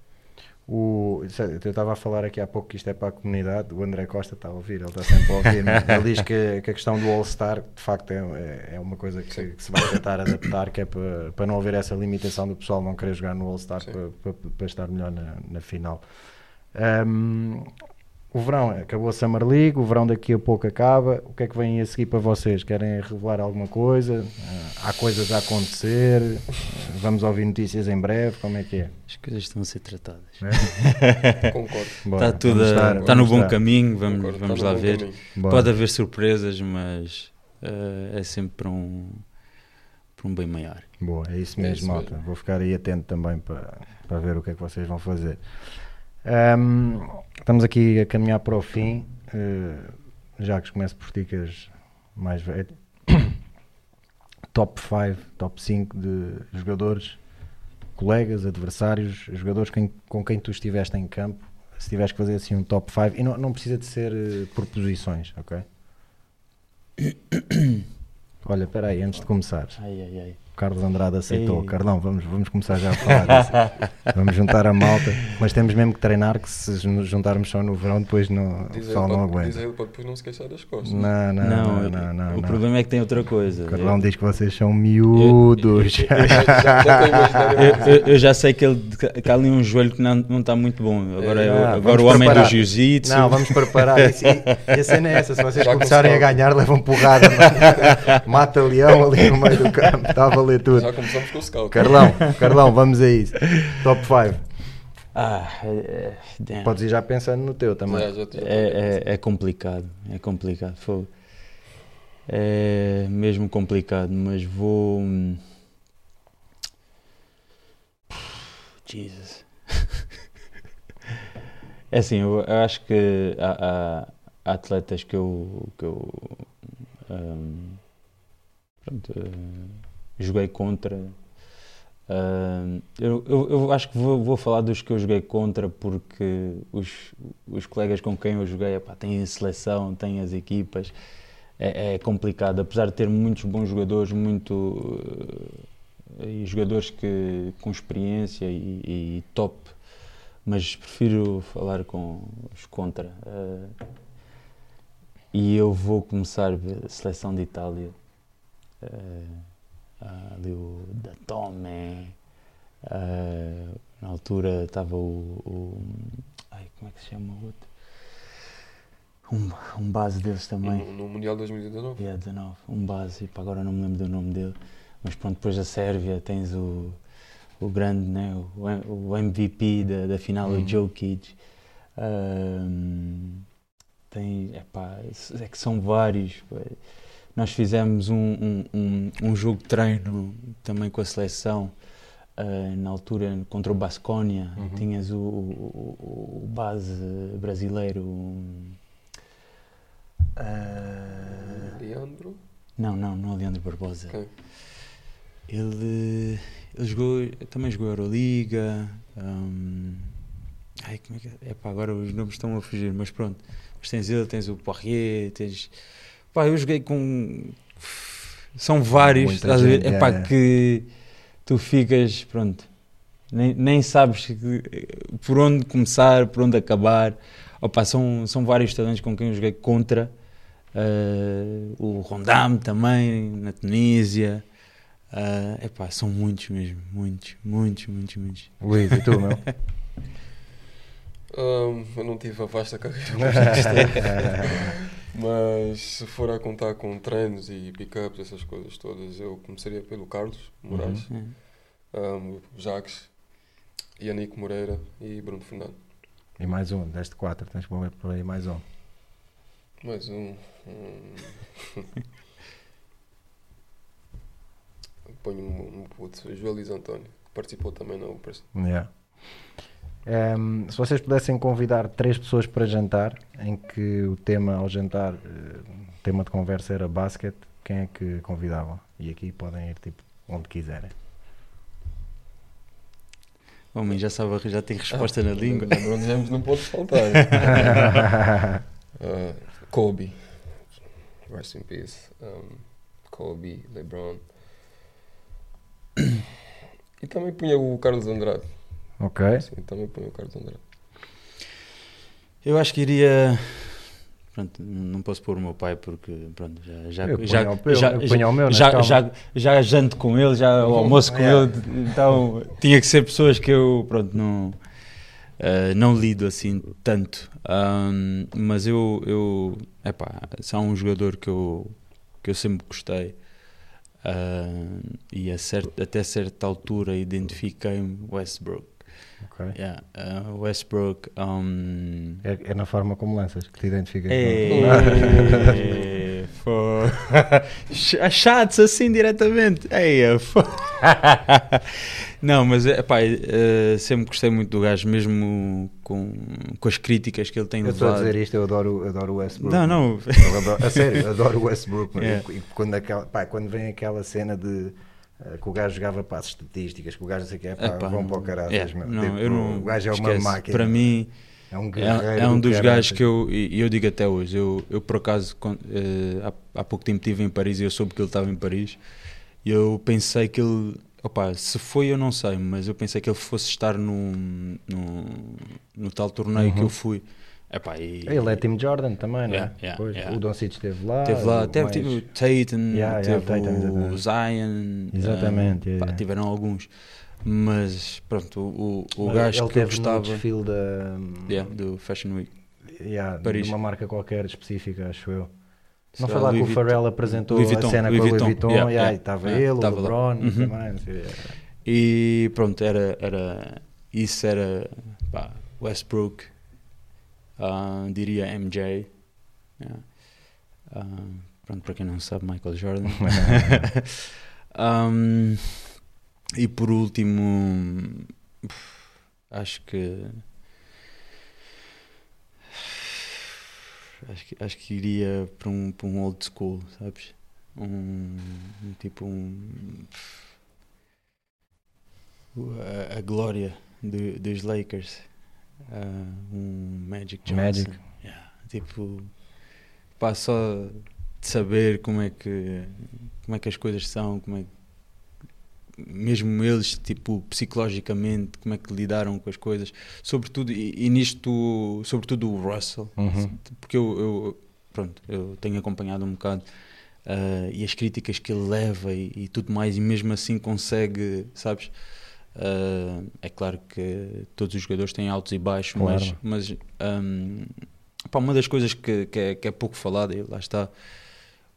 O, é, eu estava a falar aqui há pouco que isto é para a comunidade. O André Costa está a ouvir, ele está sempre a ouvir. ele diz que, que a questão do All-Star de facto é, é, é uma coisa que, que se vai tentar adaptar, que é para, para não haver essa limitação do pessoal não querer jogar no All-Star para, para, para estar melhor na, na final. Ahm, o verão acabou a Summer League, o verão daqui a pouco acaba. O que é que vem a seguir para vocês? Querem revelar alguma coisa? Ah, há coisas a acontecer? Vamos ouvir notícias em breve? Como é que é? As coisas estão a ser tratadas. Concordo. Bora, Está tudo a- estar- está no bom estar. caminho, vamos, concordo. vamos Está lá ver. Pode haver surpresas, mas eh, é sempre para um, para um bem maior. Boa, é isso É mesmo, isso malta. mesmo. Vou ficar aí atento também para, para ver o que é que vocês vão fazer. Ahm, estamos aqui a caminhar para o fim. já que começo por és mais velho. top 5, top 5 de jogadores, colegas, adversários, jogadores quem- com quem tu estiveste em campo. Se tiveres que fazer assim um top 5, e não, não precisa de ser eh, por posições, ok? Olha, espera aí, antes de começar. Ai, ai, ai. O Carlos Andrade aceitou. Ei. Carlão, vamos, vamos começar já a falar disso. vamos juntar a malta, mas temos mesmo que treinar que se nos juntarmos só no verão depois não, o pessoal não diz aguenta. ele para depois não se queixar das costas. Não, não, não, não, não, o não. problema é que tem outra coisa. O Carlão eu, diz que vocês são miúdos. Eu- já sei que, ele, que há ali um joelho que não, não está muito bom. Agora, É, eu- ah, agora o homem preparar. do jiu-jitsu. Não, vamos preparar isso. E, e a cena é essa: se vocês Já começarem a ganhar, levam porrada. Mata leão ali no meio do campo. Está a valer tudo. Já começamos com o scout. Carlão, Carlão, vamos a isso. Top 5. Ah, é, é. Podes ir já pensando no teu também. Já, já, já É, é, é complicado, é complicado. fogo. É mesmo complicado, mas vou. hum, Jesus. É assim, eu eu acho que há, há- há atletas que eu, que eu hum, pronto, eh, joguei contra. Hum, eu, eu, eu acho que vou, vou falar dos que eu joguei contra porque os, os colegas com quem eu joguei epá, têm a seleção, têm as equipas. É, é complicado, apesar de ter muitos bons jogadores, muito e jogadores que, com experiência e, e top, mas prefiro falar com os contra. eh, e eu vou começar a seleção de Itália. eh, ah, ali o da Tome. ah, na altura estava o, o- Ai, como é que se chama o outro? Um, um base deles também. No, no Mundial 2019. Dia 19, um base, pá, agora não me lembro do nome dele, mas pronto, depois da Sérvia tens o, o grande, né, o, o MVP da, da final, Uhum. o Jokic. Ahm, tem, epá, é que são vários. Nós fizemos um, um, um, um jogo de treino também com a seleção. ah, na altura contra o Basconia, Uhum. tinhas o, o, o- base brasileiro. um, ah, Leandro. não, não, não é Leandro Barbosa. Ok. Ele, ele jogou, também jogou Euroliga. hum, ai, como é que é? Epá, agora os nomes estão a fugir, mas pronto. Mas tens ele, tens o Poirier, tens. Pá, eu joguei com. São vários, Muita estás a ver? é, é. que tu ficas, pronto, nem, nem sabes que- por onde começar, por onde acabar. Opa, são, são vários talentos com quem eu joguei contra. eh, o Rondam também, na Tunísia. Ah, epá, são muitos mesmo, muitos, muitos, muitos, muitos. Luís, e tu, meu? Ahm, eu não tive a vasta carreira. mas se for a contar com treinos e pickups, essas coisas todas, eu começaria pelo Carlos Moraes, Uhum. um, Jacques, Yannick Moreira e Bruno Fernando. E mais um, deste quatro, tens que por aí mais um. Mais um. um... Ponho um, um puto, Joel Luís António, que participou também na Upers. Yeah. Ehm, se vocês pudessem convidar três pessoas para jantar, em que o tema ao jantar, eh, o tema de conversa era basquete, quem é que convidavam? E aqui podem ir tipo onde quiserem. Homem, já sabe, já tem resposta na língua. LeBron James não pode faltar. Uh, Kobe. Rest in peace. Um, Kobe, LeBron. E também punha o Carlos Andrade. Ok. Sim, também punha o Carlos Andrade. Eu acho que iria. Pronto, não posso pôr o meu pai porque pronto, já, já, Eu já, ponho o meu, já, eu ponho o meu, né? já, Calma. já, já janto com ele, já almoço com Yeah. ele, então tinha que ser pessoas que eu pronto, não, eh, não lido assim tanto. Ahm, mas eu, eu epá, se há um jogador que eu, que eu sempre gostei ah, e a cer- até certa altura identifiquei-me Westbrook. Ok. Yeah, ah, Westbrook. um, É, é na forma como lanças que te identificas. Ei, fô. Ch- Chatos assim diretamente. Ei. Não, mas é, pá, eh, sempre gostei muito do gajo, mesmo com, com as críticas que ele tem Eu estou a dizer isto, eu adoro, adoro o Westbrook. Não, não. Eu adoro- a sério, eu adoro o Westbrook. Yeah. E quando, aquela, pá, quando vem aquela cena de eh, que o gajo jogava para as estatísticas, que o gajo não sei o que é, pá, Epá, vão para o caralho. é, Tipo, o gajo é uma esquece. máquina. Para mim, é um é, é um do dos gajos que eu, e eu digo até hoje. Eu, eu por acaso, quando, eh, há, há pouco tempo estive em Paris e eu soube que ele estava em Paris. E eu pensei que ele. Opa, se foi eu não sei, mas eu pensei que ele fosse estar no, no, no tal torneio que Uhum. eu fui. Epá, e, Ele é Tim Jordan também, não é? Yeah, yeah, Pois, yeah. O Doncic esteve lá. Teve lá, o teve, mais- teve o Tatum, Yeah, yeah, teve o Tatum, o. Zion, Exatamente, yeah, pá, yeah. tiveram alguns, mas pronto, o, o, o Mas gajo ele que eu teve no gostava desfile da, yeah, do Fashion Week. yeah, de Paris. uma marca qualquer específica, acho eu. Não foi lá que o Pharrell apresentou Louis Vuitton, a cena Louis com a Louis Vuitton, Vuitton, yeah, yeah, yeah, e estava yeah, ele, estava o. LeBron Uhum. também. E pronto, era, era isso era pá, Westbrook, ah, diria MJ. yeah. Ah, pronto, para quem não sabe, Michael Jordan. Um, e por último, acho que acho que, acho que iria para um, para um old school, sabes? Um, um tipo um a, a glória do- dos Lakers, ah, um Magic Johnson. Magic. Yeah, tipo, pá, só de saber como é que como é que as coisas são, como é que mesmo eles, tipo, psicologicamente, como é que lidaram com as coisas, sobretudo, e, e nisto, sobretudo o Russell, Uhum. porque eu, eu- pronto, eu tenho acompanhado um bocado ah, e as críticas que ele leva e, e tudo mais, e mesmo assim consegue, sabes? Ah, é claro que todos os jogadores têm altos e baixos, mas, Claro. mas ahm, pá, uma das coisas que, que, é, que é pouco falada, e lá está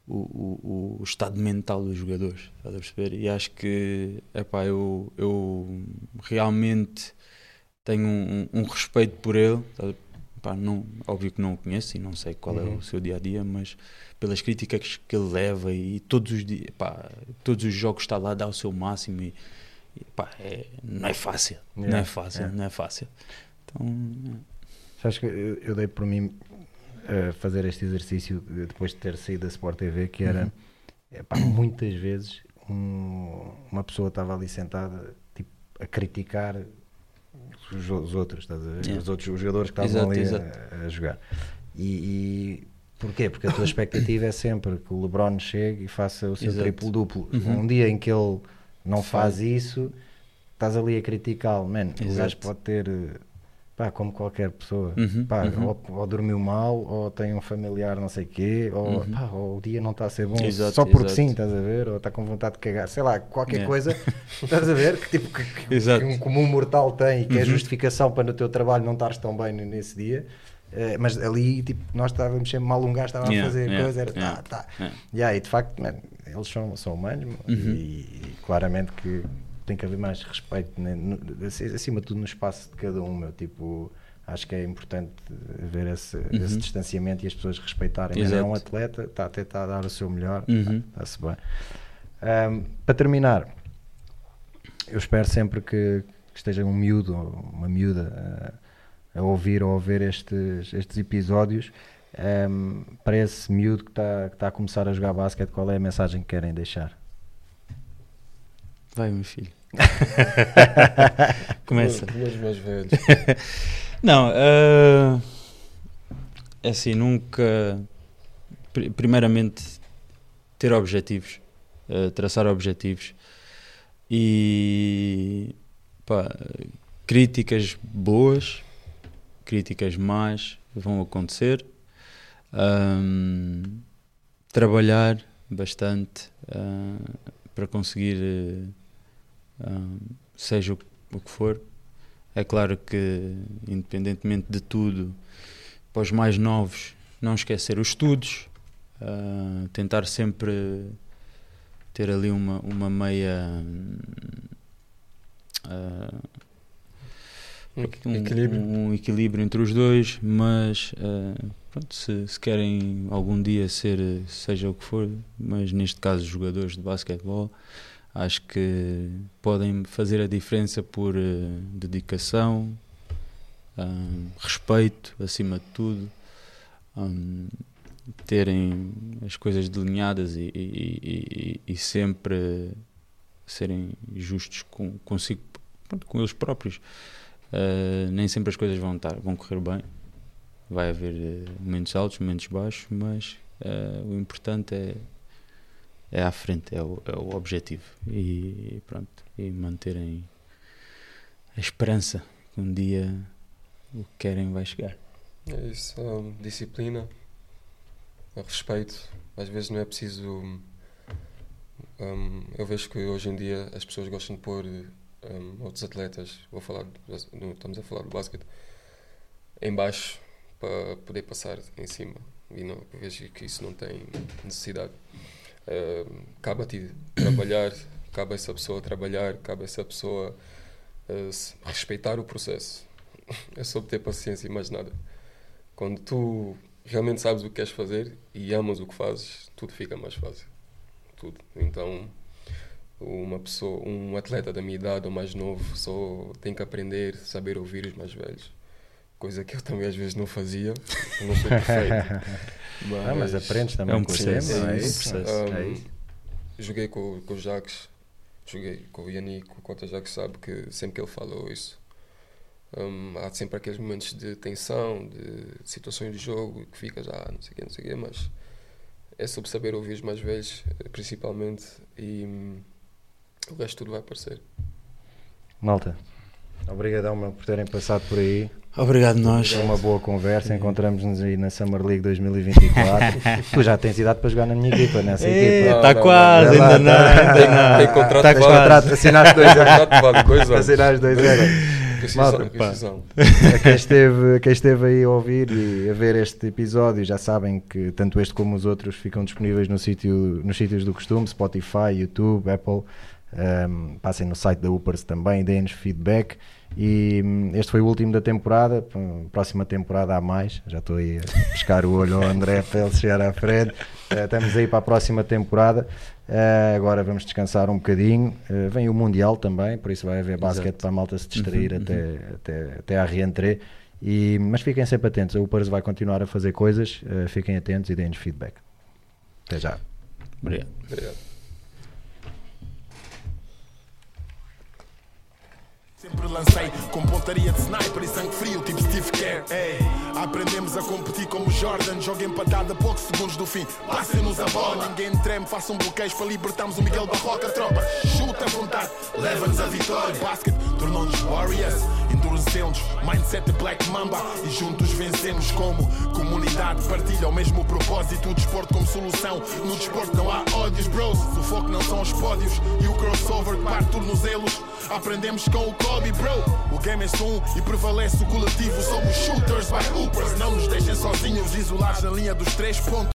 o, o, o estado mental dos jogadores, estás a perceber? E acho que epá, eu, eu realmente tenho um, um respeito por ele. Pá, não, óbvio que não o conheço e não sei qual é Uhum. o seu dia a dia, mas pelas críticas que ele leva e todos os dias, todos os jogos está lá a dar o seu máximo e, e, pá, é- não é fácil, não Yeah, é fácil, yeah. não é fácil. Então, Sabes que eu, eu dei por mim a fazer este exercício de- depois de ter saído da Sport TV, que era Uhum. epá, muitas vezes um- uma pessoa estava ali sentada tipo, a criticar os, os outros, estás a ver? Yeah. Os outros os jogadores que estavam ali a-. A, jogar. E, e porquê? Porque a tua expectativa é sempre que o LeBron chegue e faça o seu triplo-duplo. Uhum. Um dia em que ele não Faz. faz isso, estás ali a criticá-lo. Man, o gajo pode ter, eh, pá, como qualquer pessoa, Uhum, pá, uhum. ou, ou dormiu mal, ou tem um familiar não sei quê, ou, Uhum. pá, ou o dia não está a ser bom Exato, só porque exato. sim, estás a ver, ou está com vontade de cagar, sei lá, qualquer Yeah. coisa, estás a ver, que tipo que, que- um comum mortal tem e que é Uhum. justificação para no teu trabalho não estares tão bem nesse dia. eh, mas ali tipo, nós estávamos sempre mal um gajo estava Yeah, a fazer yeah, coisa, era yeah, tá, tá. yeah. Yeah, e de facto, man, eles são, são humanos mano, Uhum. e claramente que tem que haver mais respeito né, ac- acima de tudo no espaço de cada um, meu, tipo, acho que é importante haver esse, esse Uhum. distanciamento e as pessoas respeitarem. Man, É um Exato. atleta, está a tentar dar o seu melhor, Uhum. está-se bem. Ahm, para terminar, eu espero sempre que, que esteja um miúdo ou uma miúda ah, a ouvir ou a ver estes, estes episódios. Ahm, para esse miúdo que está que tá a começar a jogar basquete, qual é a mensagem que querem deixar? Vai, meu filho. Começa. Meus mais velhos. Não, é assim, nunca. pri- Primeiramente, ter objetivos, eh, traçar objetivos e. pá, críticas boas, críticas más vão acontecer. Ahm, trabalhar bastante ah, para conseguir, ah, seja o, o que for. É claro que, independentemente de tudo, para os mais novos, não esquecer os estudos, ah, tentar sempre ter ali uma, uma meia. ah, Um equi- um, equilíbrio. um equilíbrio entre os dois, mas ah, pronto, se, se querem algum dia ser, seja o que for, mas neste caso jogadores de basquetebol, acho que podem fazer a diferença por eh, dedicação, ah, respeito acima de tudo, ah, terem as coisas delineadas e, e- e- e- sempre serem justos com, consigo, com eles próprios. Uh, nem sempre as coisas vão, estar, vão correr bem. Vai haver uh, momentos altos, momentos baixos, mas uh, o importante é, é à frente, é o, é o objetivo. E pronto, e manterem a esperança que um dia o que querem vai chegar. É isso, hum, disciplina, respeito. Às vezes não é preciso. hum, eu vejo que hoje em dia as pessoas gostam de pôr hum, outros atletas, vou falar, estamos a falar de basquete, em baixo para poder passar em cima. E não, vejo que isso não tem necessidade. Hum, cabe a ti trabalhar, cabe essa pessoa trabalhar, cabe essa pessoa uh, respeitar o processo. É sobre ter paciência e mais nada. Quando tu realmente sabes o que queres fazer e amas o que fazes, tudo fica mais fácil. Tudo. Então, uma pessoa, um atleta da minha idade ou mais novo, só tem que aprender, saber ouvir os mais velhos. Coisa que eu também às vezes não fazia. Não sou perfeito. Ah, mas aprendes também é um com o processo, tempo, não é é isso. processo. É Um, isso. joguei com, com o Jacques, joguei com o Yannick, o Cota Jacques sabe que sempre que ele falou isso, um, há sempre aqueles momentos de tensão, de situações de jogo que fica já não sei o quê, não sei o quê, mas é sobre saber ouvir os mais velhos, eh, principalmente, e hum, o resto tudo vai aparecer. Malta, obrigadão meu, por terem passado por aí. Obrigado, nós. Foi uma boa conversa. Encontramos-nos aí na Summer League 2024. tu já tens idade para jogar na minha equipa, nessa equipa. Não, Está não, quase, não. ainda não. Tá- Tem, não. tem contrato válido. contrato, assinaste dois anos. Assinaste dois anos. Malta. A quem esteve, quem esteve aí a ouvir e a ver este episódio já sabem que tanto este como os outros ficam disponíveis no sítio, nos sítios do costume, Spotify, YouTube, Apple. Um, passem no site da Upers também, deem-nos feedback. E hum, este foi o último da temporada. Próxima temporada há mais. Já estou aí a pescar o olho ao André para ele chegar à frente. Uh, estamos aí para a próxima temporada. Uh, agora vamos descansar um bocadinho. Uh, vem o Mundial também, por isso vai haver basquete para a malta se distrair Uhum, até, até, até à reentrée. E, mas fiquem sempre atentos, a Upers vai continuar a fazer coisas, fiquem atentos e deem-nos feedback. Até já. Obrigado. Obrigado. Sempre lancei com pontaria de sniper e sangue frio, tipo Steve Kerr. Aprendemos a competir como Jordan. Joga empatada a poucos segundos do fim. Passem-nos a bola, ninguém treme. Façam bloqueios para libertarmos o Miguel Barroca. Tropa, chuta à vontade, leva-nos a vitória. Basket tornou-nos Warriors, endurecemos. Mindset Black Mamba e juntos vencemos como comunidade. Partilha o mesmo propósito. O desporto como solução. No desporto não há ódios, bros. O foco não são os pódios e o crossover que parte tornozelos. Aprendemos com o Kobe, bro. O game é um e prevalece o coletivo. Somos shooters by hoopers, não nos sozinhos isolados na linha dos três pontos.